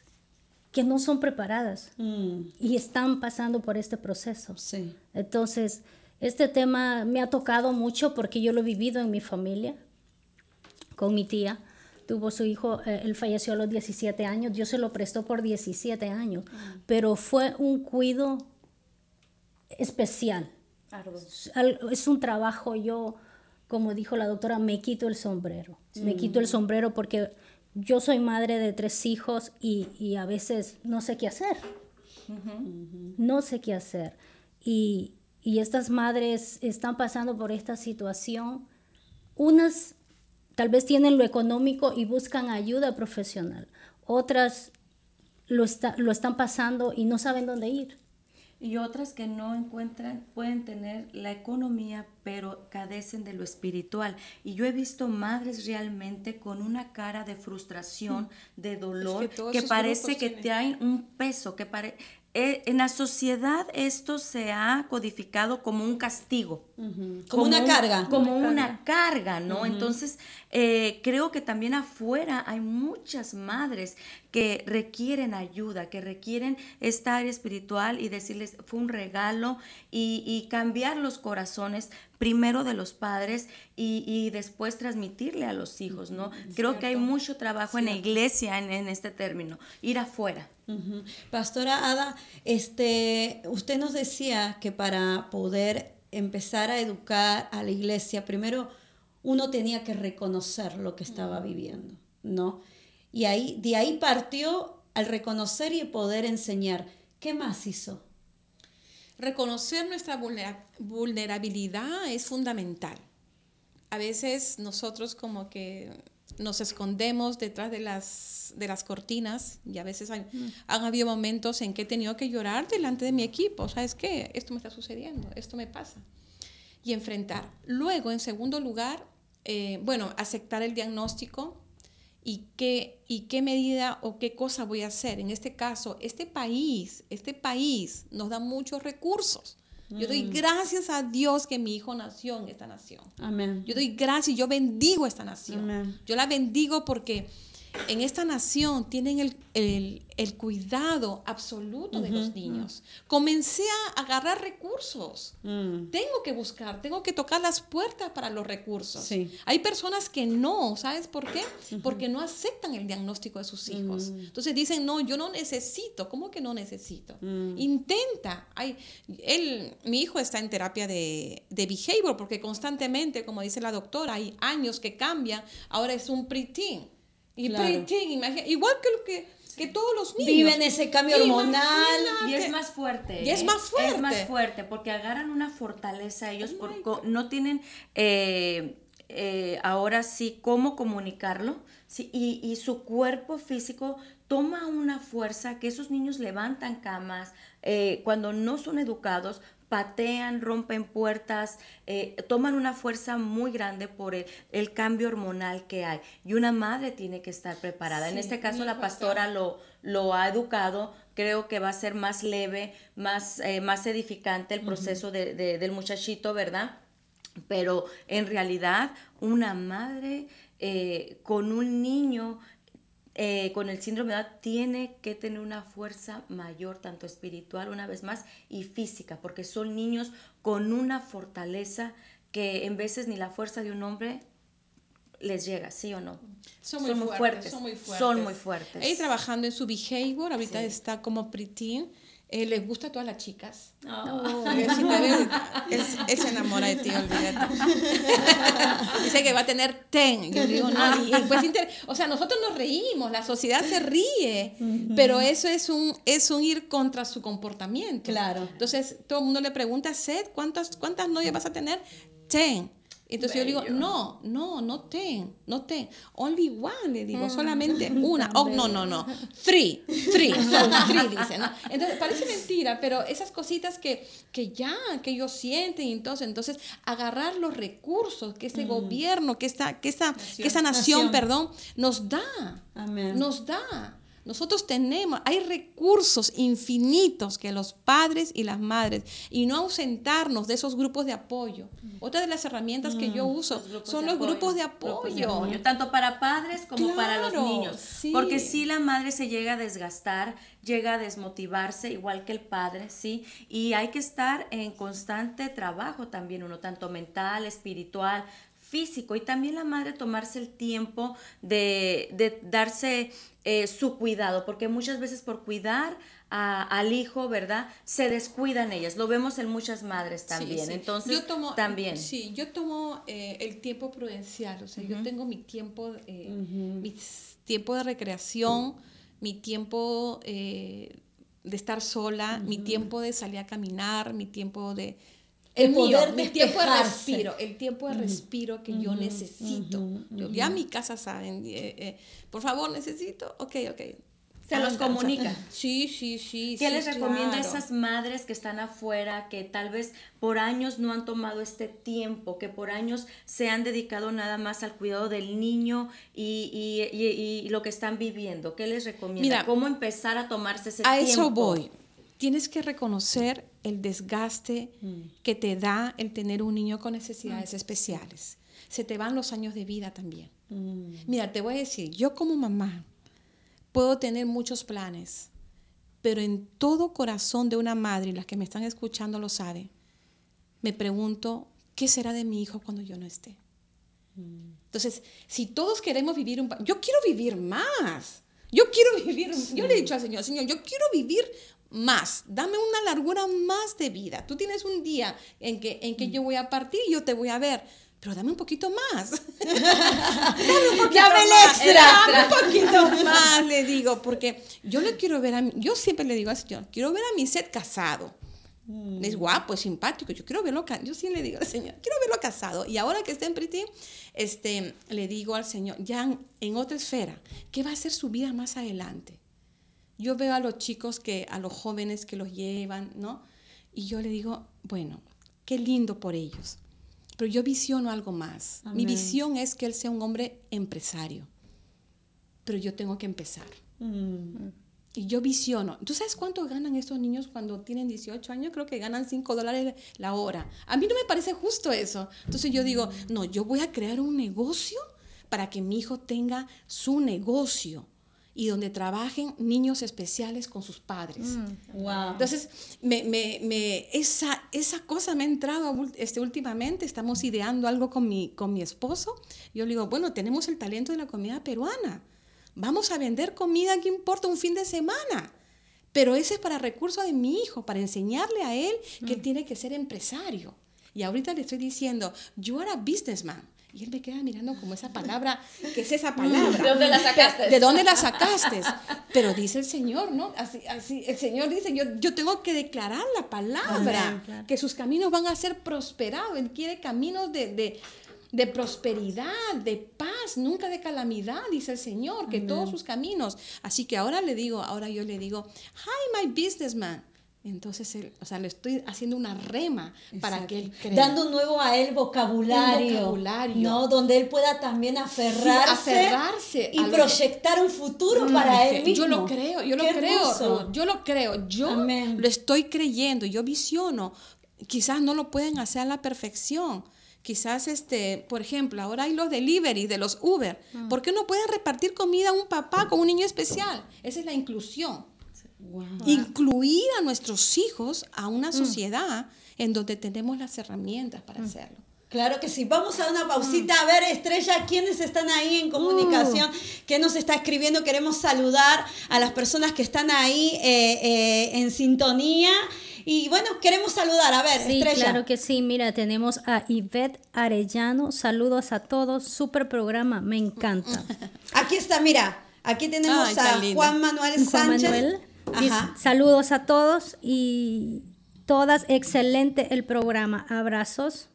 que no son preparadas Mm, y están pasando por este proceso. sí. Entonces, este tema me ha tocado mucho porque yo lo he vivido en mi familia, con mi tía. Tuvo su hijo, eh, él falleció a los 17 años, Dios se lo prestó por 17 años, pero fue un cuido especial. Al- Es un trabajo, yo, como dijo la doctora, me quito el sombrero. Me quito el sombrero porque yo soy madre de tres hijos y, y a veces no sé qué hacer no sé qué hacer. Y, y estas madres están pasando por esta situación. Unas tal vez tienen lo económico y buscan ayuda profesional. Otras lo, está- lo están pasando y no saben dónde ir. Y otras que no encuentran, pueden tener la economía, pero cadecen de lo espiritual. Y yo he visto madres realmente con una cara de frustración, de dolor, Es que parece que tienen. traen un peso, que pare... eh, en la sociedad esto se ha codificado como un castigo. Como una un- carga. Como una carga, ¿no? Entonces, eh, creo que también afuera hay muchas madres que requieren ayuda, que requieren esta área espiritual y decirles, fue un regalo y, y cambiar los corazones primero de los padres y, y después transmitirle a los hijos, ¿no? Creo que hay mucho trabajo en la iglesia en, en este término, ir afuera. Pastora Ada, este, usted nos decía que para poder empezar a educar a la iglesia, primero uno tenía que reconocer lo que estaba viviendo, ¿no? Y ahí, de ahí partió al reconocer y poder enseñar. ¿Qué más hizo? Reconocer nuestra vulnera- vulnerabilidad es fundamental. A veces nosotros como que nos escondemos detrás de las, de las cortinas y a veces hay- han habido momentos en que he tenido que llorar delante de mi equipo. ¿Sabes qué? Esto me está sucediendo, esto me pasa. Y enfrentar. Luego, en segundo lugar, eh, bueno, aceptar el diagnóstico y qué, y qué medida o qué cosa voy a hacer. En este caso, este país, este país nos da muchos recursos. Yo doy gracias a Dios que mi hijo nació en esta nación. Amén. Yo doy gracias y yo bendigo esta nación. Amén. Yo la bendigo porque en esta nación tienen el, el- el cuidado absoluto de los niños. Comencé a agarrar recursos. Mm, Tengo que buscar, tengo que tocar las puertas para los recursos. Sí. Hay personas que no, ¿sabes por qué? Porque no aceptan el diagnóstico de sus hijos. Mm. Entonces dicen, no, yo no necesito. ¿Cómo que no necesito? Mm. Intenta. Ay, él, mi hijo está en terapia de, de behavior porque constantemente, como dice la doctora, hay años que cambian. Ahora es un preteen. Y Claro. imagina- igual que, lo que, que todos los niños. Viven ese cambio hormonal. Y es más fuerte. Y es ¿eh? más fuerte. Es más fuerte porque agarran una fortaleza ellos Oh porque no tienen eh, eh, ahora sí cómo comunicarlo. Sí, y, y su cuerpo físico toma una fuerza que esos niños levantan camas eh, cuando no son educados patean, rompen puertas, eh, toman una fuerza muy grande por el, el, cambio hormonal que hay. Y una madre tiene que estar preparada. en este caso la pastora lo, lo ha educado, creo que va a ser más leve, más, eh, más edificante el proceso de, del muchachito, ¿verdad? Pero en realidad una madre eh, con un niño eh, con el síndrome de edad tiene que tener una fuerza mayor, tanto espiritual una vez más y física, porque son niños con una fortaleza que en veces ni la fuerza de un hombre les llega, ¿sí o no? Son muy, fuertes, Son muy fuertes. Son muy fuertes. Ella trabajando en su behavior, ahorita está como preteen eh, les gusta a todas las chicas. Oh. Si te ve, él, se enamora de ti, olvídate. *laughs* Dice que va a tener ten. Yo digo, no. Y, pues, o sea, nosotros nos reímos, la sociedad se ríe, pero eso es un, es un ir contra su comportamiento. Claro. Entonces, todo el mundo le pregunta, Seth, ¿cuántas, ¿cuántas novias vas a tener? Ten. Entonces yo digo, no, no, no ten, no ten. Only one, le digo, mm. solamente *laughs* una. Oh, no, no, no. Three, three, *laughs* three, dice, ¿no? Entonces parece mentira, pero esas cositas que, que ya, que ellos sienten, entonces, entonces agarrar los recursos que ese mm. gobierno, que esta, que esa, nación. que esa nación, perdón, nos da. Amén. Nos da. Nosotros tenemos, hay recursos infinitos que los padres y las madres, y no ausentarnos de esos grupos de apoyo. Otra de las herramientas que yo mm, uso son los grupos de apoyo. Tanto para padres como para los niños. Porque si la madre se llega a desgastar, llega a desmotivarse, igual que el padre, ¿sí? Y hay que estar en constante trabajo también, uno, tanto mental, espiritual, físico y también la madre tomarse el tiempo de, de darse eh, su cuidado, porque muchas veces por cuidar al hijo, ¿verdad? Se descuidan ellas. Lo vemos en muchas madres también. Entonces, yo tomo, también. Sí, yo tomo eh, el tiempo prudencial, o sea, yo tengo mi tiempo, eh, mi tiempo de recreación, mi tiempo de estar sola, mi tiempo de salir a caminar, mi tiempo de el poder mi tiempo de respiro, el tiempo de respiro que yo necesito. ya mi casa saben, eh, eh, por favor, necesito, ok, ok. Se los comunica. *laughs* Sí, sí, sí. ¿Qué les recomienda a esas madres que están afuera, que tal vez por años no han tomado este tiempo, que por años se han dedicado nada más al cuidado del niño y, y, y, lo que están viviendo? ¿Qué les recomienda? Mira, ¿Cómo empezar a tomarse ese tiempo? A eso voy. Tienes que reconocer el desgaste mm. que te da el tener un niño con necesidades mm. especiales. Se te van los años de vida también. Mm. Mira, te voy a decir, yo como mamá puedo tener muchos planes, pero en todo corazón de una madre, y las que me están escuchando lo saben, me pregunto, ¿qué será de mi hijo cuando yo no esté? Entonces, si todos queremos vivir un... Yo quiero vivir más. Yo quiero vivir, yo le he dicho al Señor, Señor, yo quiero vivir más, dame una largura más de vida. Tú tienes un día en que, en que yo voy a partir y yo te voy a ver, pero dame un poquito más. *laughs* dame un poquito más. extra. Dame un poquito *laughs* más, le digo, porque yo le quiero ver a mí, yo siempre le digo al Señor, quiero ver a mi set casado. Mm. Es guapo, es simpático. Yo quiero verlo, yo sí le digo al Señor, quiero verlo casado. Y ahora que está en Pretty, este, le digo al Señor, ya en otra esfera, ¿qué va a ser su vida más adelante? Yo veo a los chicos que, a los jóvenes que los llevan, ¿no? Y yo le digo, bueno, qué lindo por ellos. Pero yo visiono algo más. Mi visión es que él sea un hombre empresario. Pero yo tengo que empezar. Mm. Y yo visiono. ¿Tú sabes cuánto ganan estos niños cuando tienen 18 años? Creo que ganan 5 dólares la hora. A mí no me parece justo eso. Entonces yo digo, no, yo voy a crear un negocio para que mi hijo tenga su negocio y donde trabajen niños especiales con sus padres. Mm, wow. Entonces, me, me, me, esa, esa cosa me ha entrado este, últimamente, estamos ideando algo con mi, con mi esposo. Yo le digo, bueno, tenemos el talento de la comida peruana, vamos a vender comida, ¿qué importa un fin de semana? Pero ese es para recurso de mi hijo, para enseñarle a él que mm. tiene que ser empresario. Y ahorita le estoy diciendo, you are a businessman. Y él me queda mirando como esa palabra, ¿qué es esa palabra? ¿De dónde la sacaste? ¿De dónde la sacaste? Pero dice el Señor, ¿no? Así, así, el Señor dice, yo, yo tengo que declarar la palabra, que sus caminos van a ser prosperados. Él quiere caminos de, de, de prosperidad, de paz, nunca de calamidad, dice el Señor, que todos sus caminos. Así que ahora le digo, ahora yo le digo, hi, my businessman. Entonces, él- o sea, le estoy haciendo una rema para que él crea. Dando un nuevo a él vocabulario, Un vocabulario. ¿no? Donde él pueda también aferrarse, aferrarse y proyectar un futuro para Es él mismo. Yo lo creo, yo lo Qué creo. Ruth, yo lo creo, yo Amén. lo estoy creyendo, yo visiono. Quizás no lo pueden hacer a la perfección. Quizás, este, por ejemplo, ahora hay los delivery de los Uber. Mm. ¿Por qué no pueden repartir comida a un papá con un niño especial? Esa es la inclusión. Incluir a nuestros hijos a Mm. una sociedad en donde tenemos las herramientas para hacerlo. Claro que sí. Vamos a una pausita. A ver, Estrella, ¿quiénes están ahí en comunicación? ¿Qué nos está escribiendo? Queremos saludar a las personas que están ahí eh, eh, en sintonía. Y bueno, queremos saludar. A ver, Sí, Estrella. claro que sí. Mira, tenemos a Ivette Arellano. Saludos a todos. Super programa. Me encanta. *laughs* Aquí está, mira. Aquí tenemos Ay, a. Juan Manuel Juan Sánchez. Manuel. Ajá. saludos a todos y todas. Excelente el programa. Abrazos.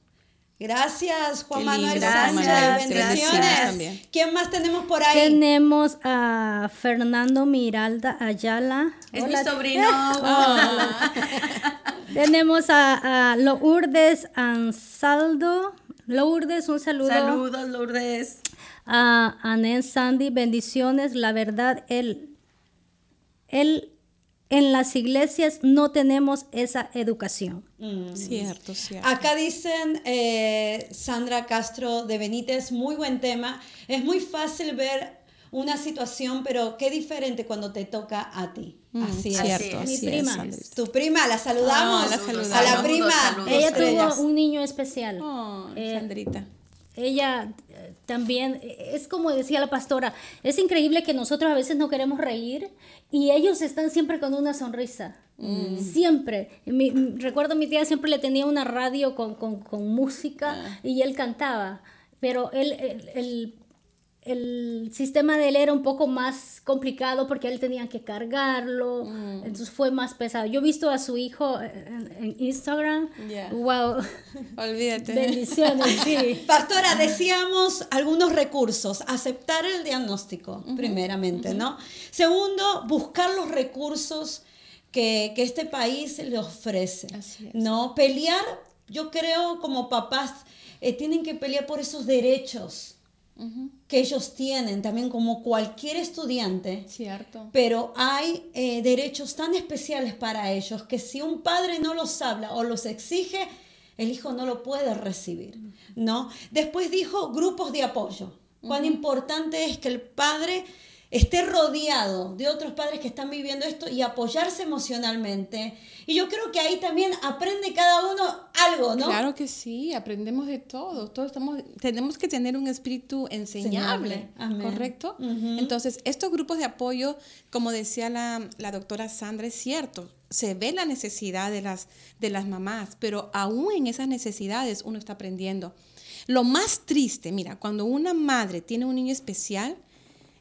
Gracias, Juan Qué Manuel Sánchez. Juan Manuel. Bendiciones. ¿Quién más tenemos por ahí? Tenemos a Fernando Miralda Ayala. Es Hola. mi sobrino. *laughs* Tenemos a, a Lourdes Ansaldo. Lourdes, un saludo. Saludos, Lourdes. A Anen Sandy, bendiciones. La verdad, él, él, en las iglesias no tenemos esa educación. Mm. Cierto, cierto. Acá dicen eh, Sandra Castro de Benítez, muy buen tema. Es muy fácil ver una situación, pero qué diferente cuando te toca a ti. Así es. Mm, cierto, así Mi así prima. es. Tu prima, la saludamos. Ah, la saludamos. A la prima. saludos. Ella Estrellas. tuvo un niño especial. Oh, Eh, Sandrita. Ella eh, también, eh, es como decía la pastora, es increíble que nosotros a veces no queremos reír y ellos están siempre con una sonrisa. Siempre. Mi- recuerdo mi tía siempre le tenía una radio con, con- con música y él cantaba, pero él, el, el- el sistema de él era un poco más complicado porque él tenía que cargarlo, entonces fue más pesado. Yo he visto a su hijo en, en Instagram, Ya. wow, *laughs* Olvídate. bendiciones, sí. *laughs* Pastora, decíamos algunos recursos. Aceptar el diagnóstico, primeramente, ¿no? Segundo, buscar los recursos que, que este país le ofrece. Así es. ¿No? Pelear, yo creo, como papás, eh, tienen que pelear por esos derechos que ellos tienen, también como cualquier estudiante. Cierto. Pero hay eh, derechos tan especiales para ellos que si un padre no los habla o los exige, el hijo no lo puede recibir, ¿no? Después dijo grupos de apoyo. Cuán importante es que el padre esté rodeado de otros padres que están viviendo esto y apoyarse emocionalmente. Y yo creo que ahí también aprende cada uno algo, ¿no? Claro que sí, aprendemos de todo. Todos estamos, tenemos que tener un espíritu enseñable, amén. ¿correcto? Entonces, estos grupos de apoyo, como decía la, la doctora Sandra, es cierto, se ve la necesidad de las, de las mamás, pero aún en esas necesidades uno está aprendiendo. Lo más triste, mira, cuando una madre tiene un niño especial,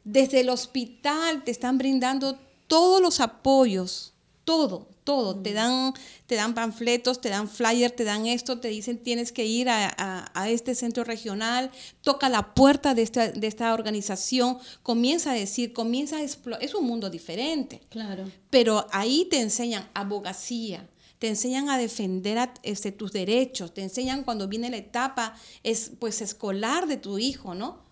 desde el hospital te están brindando todos los apoyos, todo, todo. Te, dan, te dan panfletos, te dan flyer, te dan esto, te dicen tienes que ir a, a- a este centro regional, toca la puerta de esta, de esta organización, comienza a decir, comienza a explorar. Es un mundo diferente Claro. pero ahí te enseñan abogacía, te enseñan a defender a- este, tus derechos, te enseñan cuando viene la etapa es, pues, escolar de tu hijo, ¿no?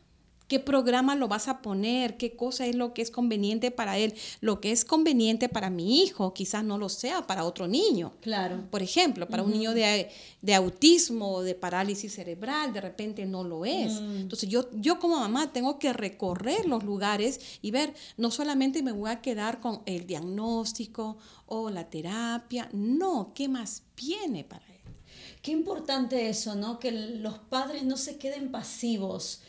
¿Qué programa lo vas a poner? ¿Qué cosa es lo que es conveniente para él? Lo que es conveniente para mi hijo quizás no lo sea para otro niño. Claro. Por ejemplo, para un niño de, de autismo o de parálisis cerebral, de repente no lo es. Entonces yo, yo como mamá tengo que recorrer los lugares y ver, no solamente me voy a quedar con el diagnóstico o la terapia, no, ¿qué más viene para él? Qué importante eso, ¿no? Que los padres no se queden pasivos,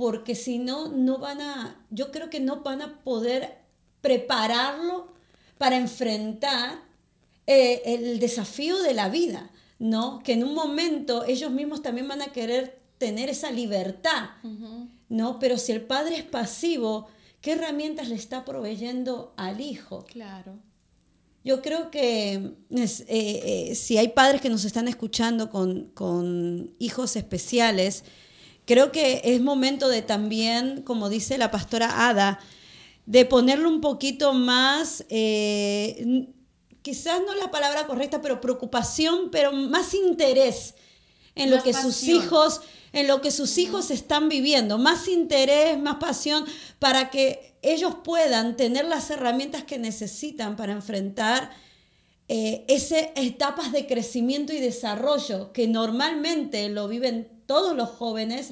porque si no, no van a, yo creo que no van a poder prepararlo para enfrentar eh, el desafío de la vida, ¿no? Que en un momento ellos mismos también van a querer tener esa libertad, ¿no? Pero si el padre es pasivo, ¿qué herramientas le está proveyendo al hijo? Claro. Yo creo que es, eh, eh, si hay padres que nos están escuchando con, con hijos especiales, creo que es momento de también, como dice la pastora Ada, de ponerlo un poquito más, eh, quizás no la palabra correcta, pero preocupación, pero más interés en lo que sus hijos, en lo que sus hijos están viviendo, más interés, más pasión, para que ellos puedan tener las herramientas que necesitan para enfrentar eh, esas etapas de crecimiento y desarrollo que normalmente lo viven todos los jóvenes.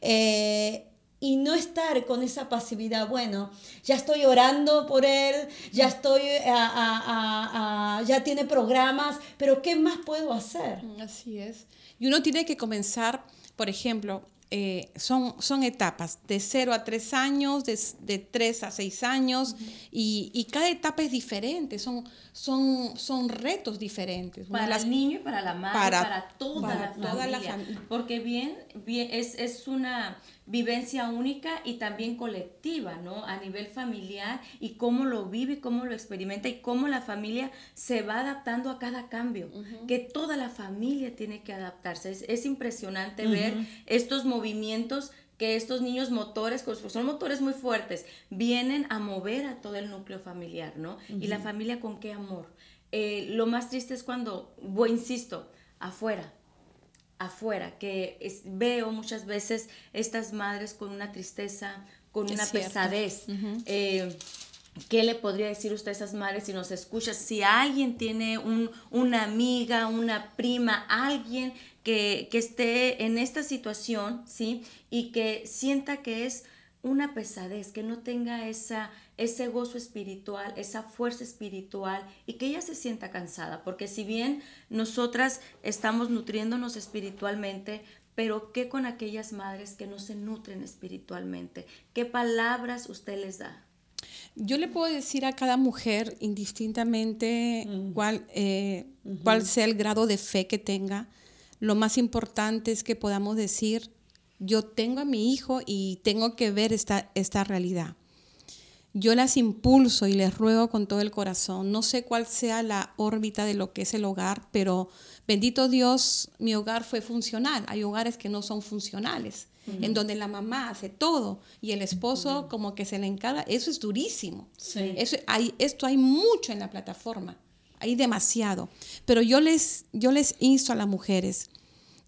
eh, y no estar con esa pasividad, bueno, ya estoy orando por él, ya estoy, a- a- a- ya tiene programas, pero ¿qué más puedo hacer? Así es. Y uno tiene que comenzar, por ejemplo, eh, son, son etapas, de 0 a 3 años, de, de 3 a 6 años, y, y cada etapa es diferente, son, son, son retos diferentes. Para las- el niño y para la madre, para- para, toda, para la, toda la familia. fam- Porque bien, bien es, es una vivencia única y también colectiva, ¿no? A nivel familiar y cómo lo vive, cómo lo experimenta y cómo la familia se va adaptando a cada cambio, que toda la familia tiene que adaptarse. Es, es impresionante ver estos movimientos que estos niños motores, pues, son motores muy fuertes, vienen a mover a todo el núcleo familiar, ¿no? Y la familia con qué amor. Eh, lo más triste es cuando, voy, insisto, afuera, afuera, que es- veo muchas veces estas madres con una tristeza, con Es una cierto. pesadez. Eh, ¿Qué le podría decir usted a esas madres si nos escucha? Si alguien tiene un- una amiga, una prima, alguien que, que esté en esta situación, ¿sí? Y que sienta que es una pesadez, que no tenga esa, ese gozo espiritual, esa fuerza espiritual y que ella se sienta cansada, porque si bien nosotras estamos nutriéndonos espiritualmente, pero ¿qué con aquellas madres que no se nutren espiritualmente? ¿Qué palabras usted les da? Yo le puedo decir a cada mujer, indistintamente cuál, eh, cuál sea el grado de fe que tenga, lo más importante es que podamos decir, yo tengo a mi hijo y tengo que ver esta, esta realidad. Yo las impulso y les ruego con todo el corazón. No sé cuál sea la órbita de lo que es el hogar, pero bendito Dios, mi hogar fue funcional. Hay hogares que no son funcionales, en donde la mamá hace todo y el esposo como que se le encarga. Eso es durísimo. Sí. Eso, hay, esto hay mucho en la plataforma, hay demasiado. Pero yo les, yo les insto a las mujeres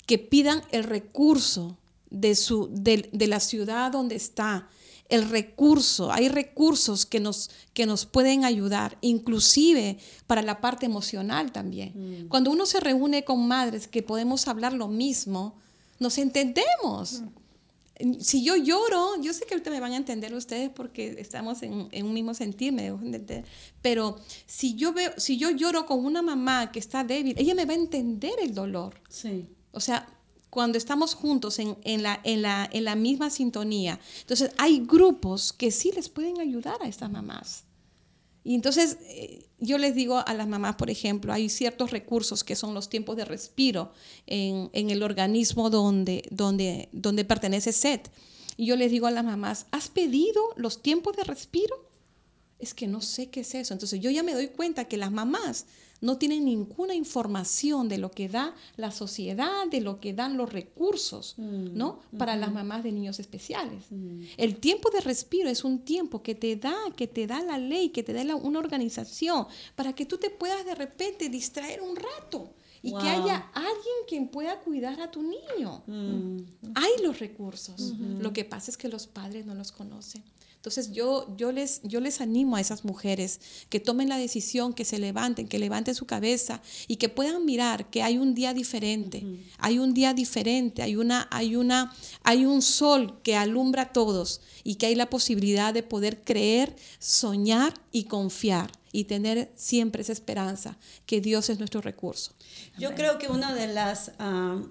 que pidan el recurso de, su, de, de la ciudad donde está, el recurso, hay recursos que nos, que nos pueden ayudar, inclusive para la parte emocional también. Cuando uno se reúne con madres que podemos hablar lo mismo, nos entendemos. Si yo lloro, yo sé que ahorita me van a entender ustedes porque estamos en, en un mismo sentir, me dejo entender, pero si yo veo, si yo lloro con una mamá que está débil, ella me va a entender el dolor. Sí. O sea, cuando estamos juntos en, en la, en, la, en la misma sintonía. Entonces, hay grupos que sí les pueden ayudar a estas mamás. Y entonces, eh, yo les digo a las mamás, por ejemplo, hay ciertos recursos que son los tiempos de respiro en, en el organismo donde, donde, donde pertenece SET. Y yo les digo a las mamás, ¿has pedido los tiempos de respiro? Es que no sé qué es eso. Entonces yo ya me doy cuenta que las mamás no tienen ninguna información de lo que da la sociedad, de lo que dan los recursos, ¿no? Para las mamás de niños especiales. El tiempo de respiro es un tiempo que te da, que te da la ley, que te da la- una organización, para que tú te puedas de repente distraer un rato y Wow. que haya alguien quien pueda cuidar a tu niño. Hay los recursos. Lo que pasa es que los padres no los conocen. Entonces yo, yo, les, yo les animo a esas mujeres que tomen la decisión, que se levanten, que levanten su cabeza y que puedan mirar que hay un día diferente, hay un día diferente, hay, una, hay, una, hay un sol que alumbra a todos y que hay la posibilidad de poder creer, soñar y confiar y tener siempre esa esperanza que Dios es nuestro recurso. Yo creo que uno de los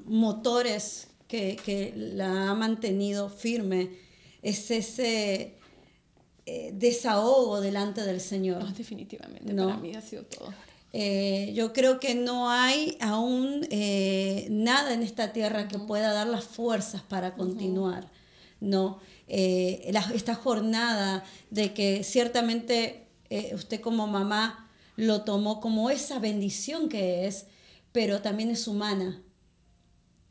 motores que, que la ha mantenido firme es ese eh, desahogo delante del Señor. Ah, definitivamente, No. para mí ha sido todo. Eh, yo creo que no hay aún eh, nada en esta tierra que pueda dar las fuerzas para continuar. No, Eh, la- esta jornada de que ciertamente usted como mamá lo tomó como esa bendición que es, pero también es humana,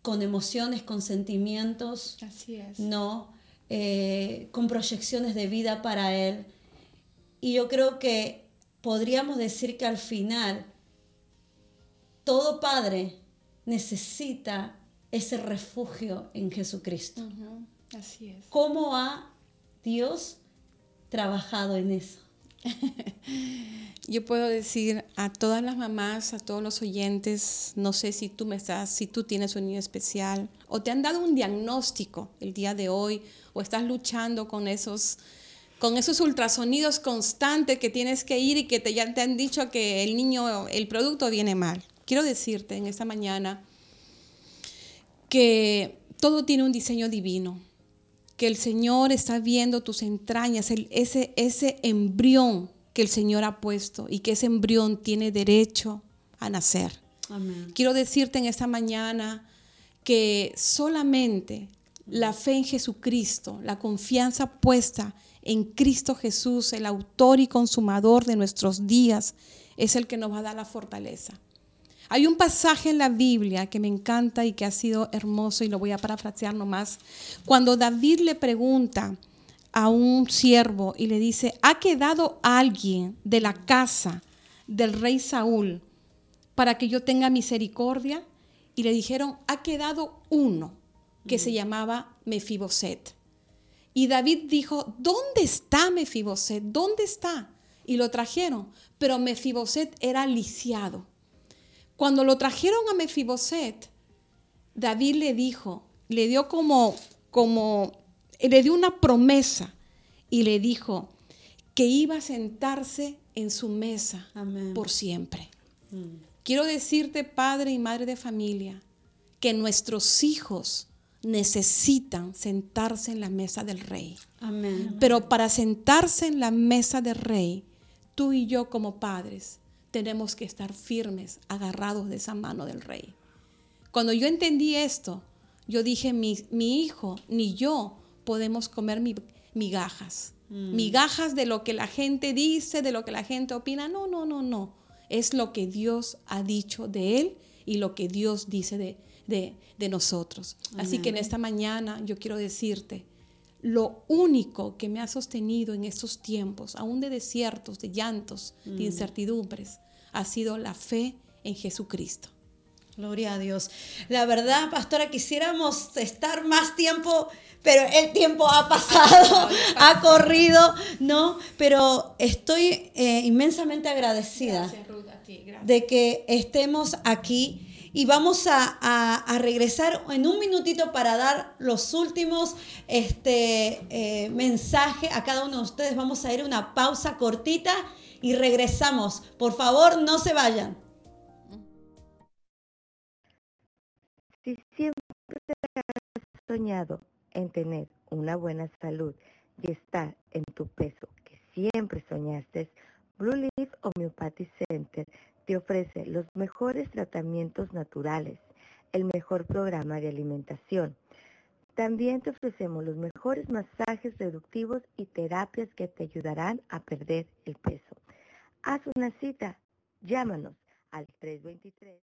con emociones, con sentimientos, Así es. no eh, con proyecciones de vida para él. Y yo creo que podríamos decir que al final todo padre necesita ese refugio en Jesucristo. Así es. ¿Cómo ha Dios trabajado en eso? *laughs* Yo puedo decir a todas las mamás, a todos los oyentes, no sé si tú me estás, si tú tienes un niño especial o te han dado un diagnóstico el día de hoy o estás luchando con esos con esos ultrasonidos constantes que tienes que ir y que ya te han dicho que el niño, el producto viene mal. Quiero decirte en esta mañana que todo tiene un diseño divino, que el Señor está viendo tus entrañas, ese, ese embrión que el Señor ha puesto y que ese embrión tiene derecho a nacer. Quiero decirte en esta mañana que solamente la fe en Jesucristo, la confianza puesta en Cristo Jesús, el autor y consumador de nuestros días, es el que nos va a dar la fortaleza. Hay un pasaje en la Biblia que me encanta y que ha sido hermoso y lo voy a parafrasear nomás. Cuando David le pregunta a un siervo y le dice, ¿ha quedado alguien de la casa del rey Saúl para que yo tenga misericordia? Y le dijeron, ha quedado uno que se llamaba Mefiboset. Y David dijo, ¿dónde está Mefiboset? ¿Dónde está? Y lo trajeron, pero Mefiboset era lisiado. Cuando lo trajeron a Mefiboset, David le dijo, le dio como, como, le dio una promesa y le dijo que iba a sentarse en su mesa por siempre. Mm. Quiero decirte, padre y madre de familia, que nuestros hijos necesitan sentarse en la mesa del rey. Pero para sentarse en la mesa del rey, tú y yo como padres tenemos que estar firmes, agarrados de esa mano del rey. Cuando yo entendí esto, yo dije, mi, hijo ni yo podemos comer migajas. Mm. Migajas de lo que la gente dice, de lo que la gente opina. No, no, no, no. Es lo que Dios ha dicho de él y lo que Dios dice de, de, nosotros. Así que en esta mañana yo quiero decirte, lo único que me ha sostenido en estos tiempos, aún de desiertos, de llantos, de mm. incertidumbres, ha sido la fe en Jesucristo. Gloria a Dios. La verdad, pastora, quisiéramos estar más tiempo, pero el tiempo ha pasado, *laughs* ha corrido, ¿no? Pero estoy eh, inmensamente agradecida de que estemos aquí y vamos a, regresar en un minutito para dar los últimos este, eh, mensajes a cada uno de ustedes. Vamos a ir a una pausa cortita y regresamos. Por favor, no se vayan. Si siempre has soñado en tener una buena salud y estar en tu peso que siempre soñaste, Blue Leaf Homeopathy Center te ofrece los mejores tratamientos naturales, el mejor programa de alimentación. También te ofrecemos los mejores masajes reductivos y terapias que te ayudarán a perder el peso. Haz una cita. Llámanos al 323.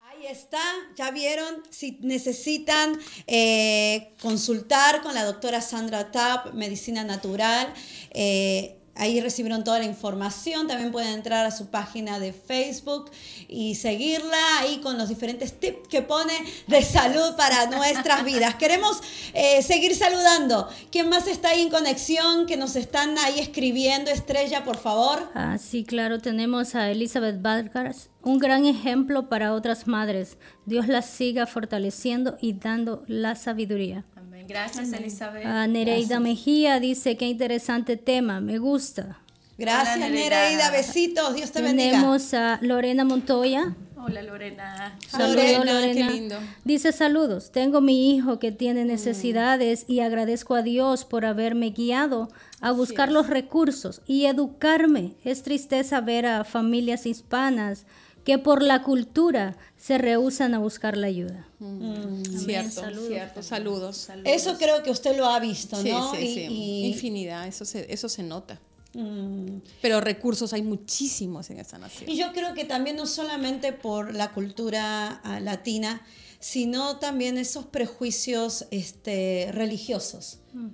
Ahí está, ya vieron, si necesitan eh, consultar con la doctora Sandra Tapp, Medicina Natural, eh, Ahí recibieron toda la información. También pueden entrar a su página de Facebook y seguirla ahí con los diferentes tips que pone de salud para nuestras vidas. *laughs* Queremos eh, seguir saludando. ¿Quién más está ahí en conexión? Que nos están ahí escribiendo. Estrella, por favor. Ah, sí, claro. Tenemos a Elizabeth Vargas, un gran ejemplo para otras madres. Dios las siga fortaleciendo y dando la sabiduría. Gracias, Elizabeth. A Nereida Mejía dice, qué interesante tema, me gusta. Gracias, Nereida. Besitos, Dios te bendiga. Tenemos a Lorena Montoya. Hola, Lorena. Saludos, Lorena, Qué lindo. Dice, saludos, tengo mi hijo que tiene mm. necesidades y agradezco a Dios por haberme guiado a buscar los recursos y educarme. Es tristeza ver a familias hispanas que por la cultura se rehusan a buscar la ayuda. Mm, cierto, saludos. cierto, saludos. Eso creo que usted lo ha visto, ¿no? Sí, sí, Infinidad, eso se, eso se nota. Mm. Pero recursos hay muchísimos en esta nación. Y yo creo que también no solamente por la cultura ah, latina, sino también esos prejuicios este, religiosos, mm.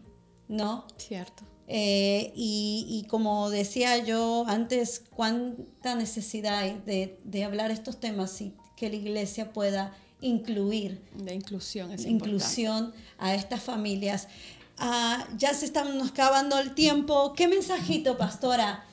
¿no? Cierto Eh, y, y como decía yo antes, cuánta necesidad hay de, de hablar estos temas y que la iglesia pueda incluir La inclusión es inclusión a estas familias. Ah, ya se está nos acabando el tiempo. ¿Qué mensajito, pastora?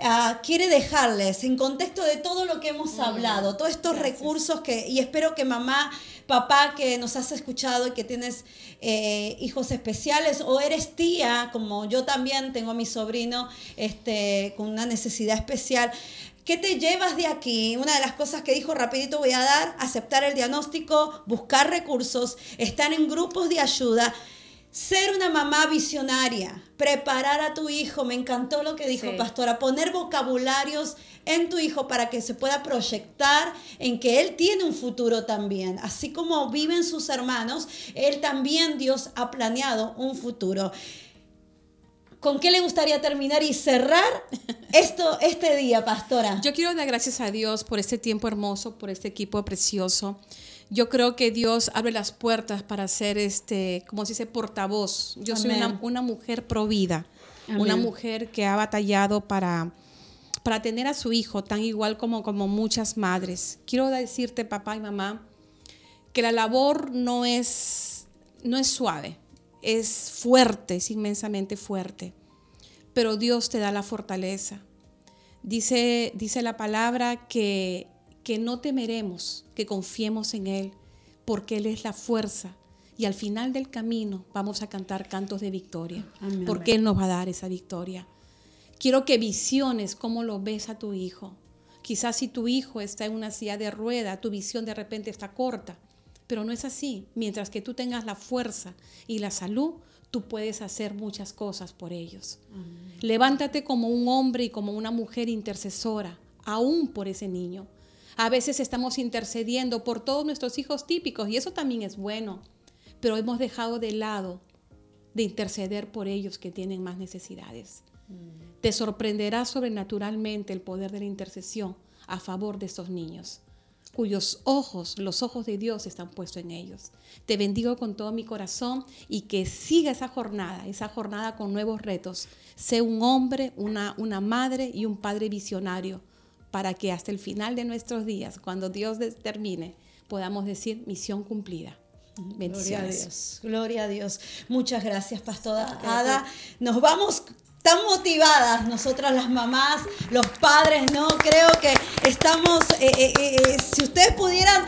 Ah, quiere dejarles en contexto de todo lo que hemos hablado, todos estos recursos que, y espero que mamá, papá que nos has escuchado y que tienes eh, hijos especiales o eres tía, como yo también tengo a mi sobrino este, con una necesidad especial. ¿Qué te llevas de aquí? Una de las cosas que dijo rapidito voy a dar, aceptar el diagnóstico, buscar recursos, estar en grupos de ayuda. Ser una mamá visionaria, preparar a tu hijo, me encantó lo que dijo Sí. Pastora, poner vocabularios en tu hijo para que se pueda proyectar en que él tiene un futuro también. Así como viven sus hermanos, él también Dios ha planeado un futuro. ¿Con qué le gustaría terminar y cerrar *laughs* esto, este día, Pastora? Yo quiero dar gracias a Dios por este tiempo hermoso, por este equipo precioso. Yo creo que Dios abre las puertas para ser, este, como se dice, portavoz. Yo soy una, Amén. una mujer provida, una Amén. mujer que ha batallado para, para tener a su hijo tan igual como, como muchas madres. Quiero decirte, papá y mamá, que la labor no es, no es suave, es fuerte, es inmensamente fuerte, pero Dios te da la fortaleza. Dice, dice la palabra que, que no temeremos, que confiemos en Él, porque Él es la fuerza. Y al final del camino vamos a cantar cantos de victoria, Amén. porque Él nos va a dar esa victoria. Quiero que visiones cómo lo ves a tu hijo. Quizás si tu hijo está en una silla de rueda, tu visión de repente está corta, pero no es así. Mientras que tú tengas la fuerza y la salud, tú puedes hacer muchas cosas por ellos. Levántate como un hombre y como una mujer intercesora, aún por ese niño. A veces estamos intercediendo por todos nuestros hijos típicos y eso también es bueno, pero hemos dejado de lado de interceder por ellos que tienen más necesidades. Te sorprenderá sobrenaturalmente el poder de la intercesión a favor de estos niños, cuyos ojos, los ojos de Dios están puestos en ellos. Te bendigo con todo mi corazón y que siga esa jornada, esa jornada con nuevos retos. Sé un hombre, una, una madre y un padre visionario para que hasta el final de nuestros días, cuando Dios termine, podamos decir misión cumplida. Gloria a. Dios, gloria a Dios. Muchas gracias, Pastora Ada. Nos vamos tan motivadas, nosotras las mamás, los padres, ¿no? Creo que estamos, eh, eh, eh, si ustedes pudieran,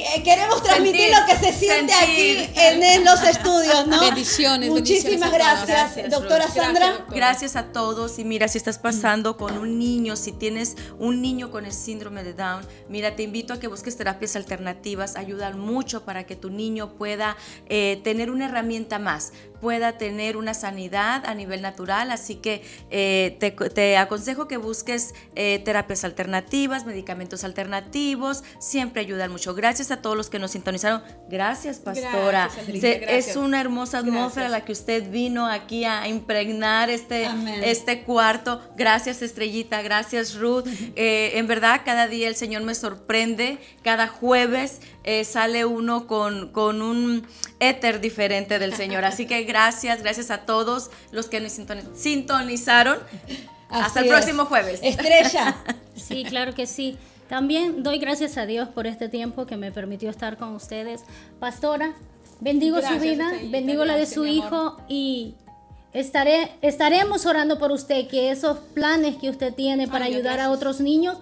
eh, queremos transmitir Sentir, lo que se siente sentir. aquí en, en los estudios, ¿no? Bendiciones, Muchísimas bendiciones gracias, Gracias, doctora Ruth. Sandra. Gracias, doctora. Gracias a todos y mira, si estás pasando con un niño, si tienes un niño con el síndrome de Down, mira, te invito a que busques terapias alternativas, ayudan mucho para que tu niño pueda eh, tener una herramienta más, pueda tener una sanidad a nivel natural, así que eh, te, te aconsejo que busques eh, terapias alternativas, medicamentos alternativos, siempre ayudan mucho. Gracias a todos los que nos sintonizaron. Gracias, pastora. Gracias, Andrita, Se- gracias. Es una hermosa atmósfera Gracias. la que usted vino aquí a impregnar este, Amén. este cuarto. Gracias Estrellita, gracias Ruth. *laughs* Eh, en verdad cada día el Señor me sorprende. Cada jueves eh, sale uno con, con un éter diferente del Señor. Así que gracias, gracias a todos los que nos sintoni- sintonizaron. Hasta Así el es. próximo jueves. Estrella. *laughs* Sí, claro que sí. También doy gracias a Dios por este tiempo que me permitió estar con ustedes. Pastora, bendigo Gracias, su vida, bendigo la de su hijo y estaré, estaremos orando por usted, que esos planes que usted tiene para Ay, ayudar a gracias. otros niños,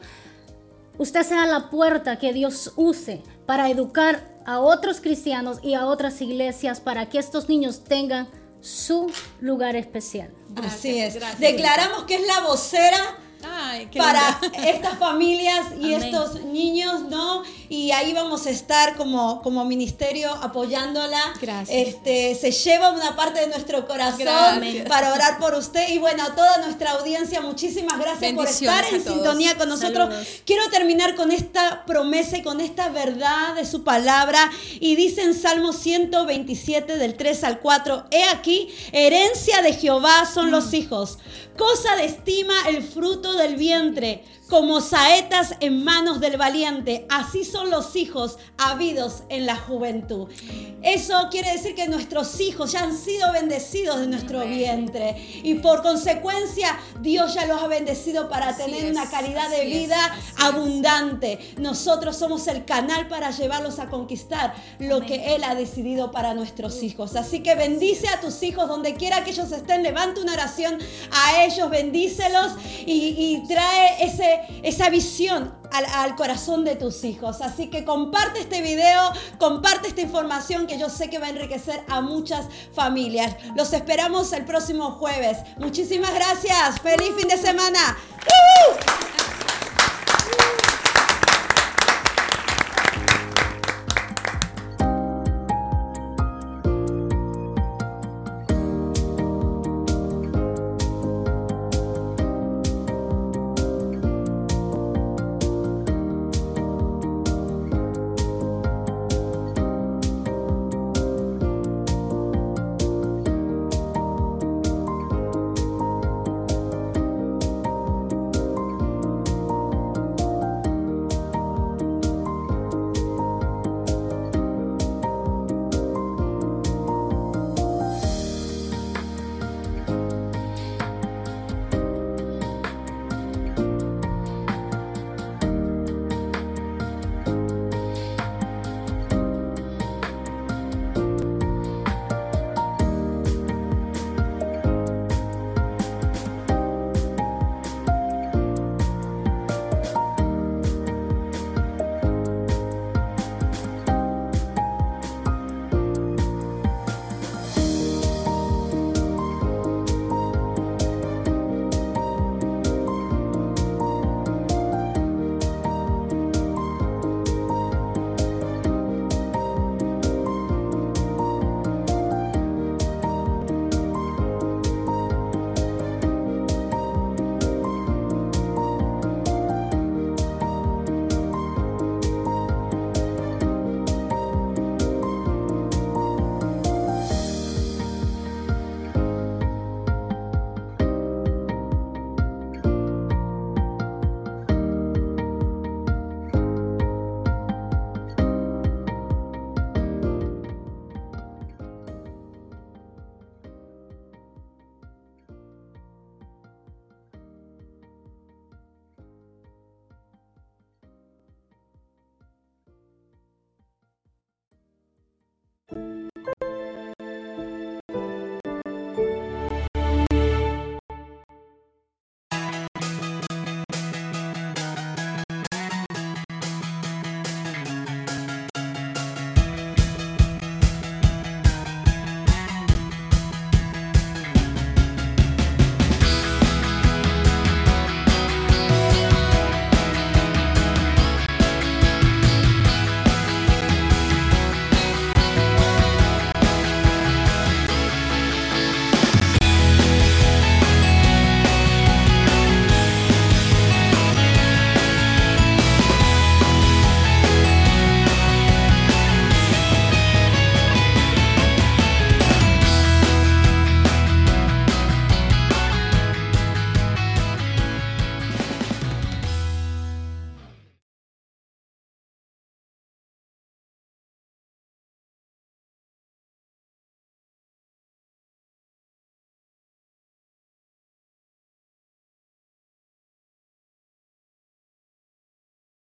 usted sea la puerta que Dios use para educar a otros cristianos y a otras iglesias para que estos niños tengan su lugar especial. Así es. gracias. Declaramos que es la vocera Ay, para linda. estas familias y Amén. estos niños, ¿no? Y ahí vamos a estar como, como ministerio apoyándola. Gracias. Este, se lleva una parte de nuestro corazón Gracias. para orar por usted y bueno, a toda nuestra audiencia, muchísimas gracias por estar en sintonía con nosotros. Saludos. Quiero terminar con esta promesa y con esta verdad de su palabra. Y dice en Salmo 127 del 3 al 4, he aquí, herencia de Jehová son Mm. los hijos, cosa de estima el fruto del vientre, como saetas en manos del valiente, así son los hijos habidos en la juventud. Eso quiere decir que nuestros hijos ya han sido bendecidos de nuestro vientre. Y por consecuencia Dios ya los ha bendecido para tener una calidad de vida abundante. Nosotros somos el canal para llevarlos a conquistar lo que Él ha decidido para nuestros hijos. Así que bendice a tus hijos donde quiera que ellos estén, levanta una oración a ellos, bendícelos y, y trae ese, esa visión al, corazón de tus hijos. Así que comparte este video, comparte esta información que yo sé que va a enriquecer a muchas familias. Los esperamos el próximo jueves. Muchísimas gracias. Feliz fin de semana.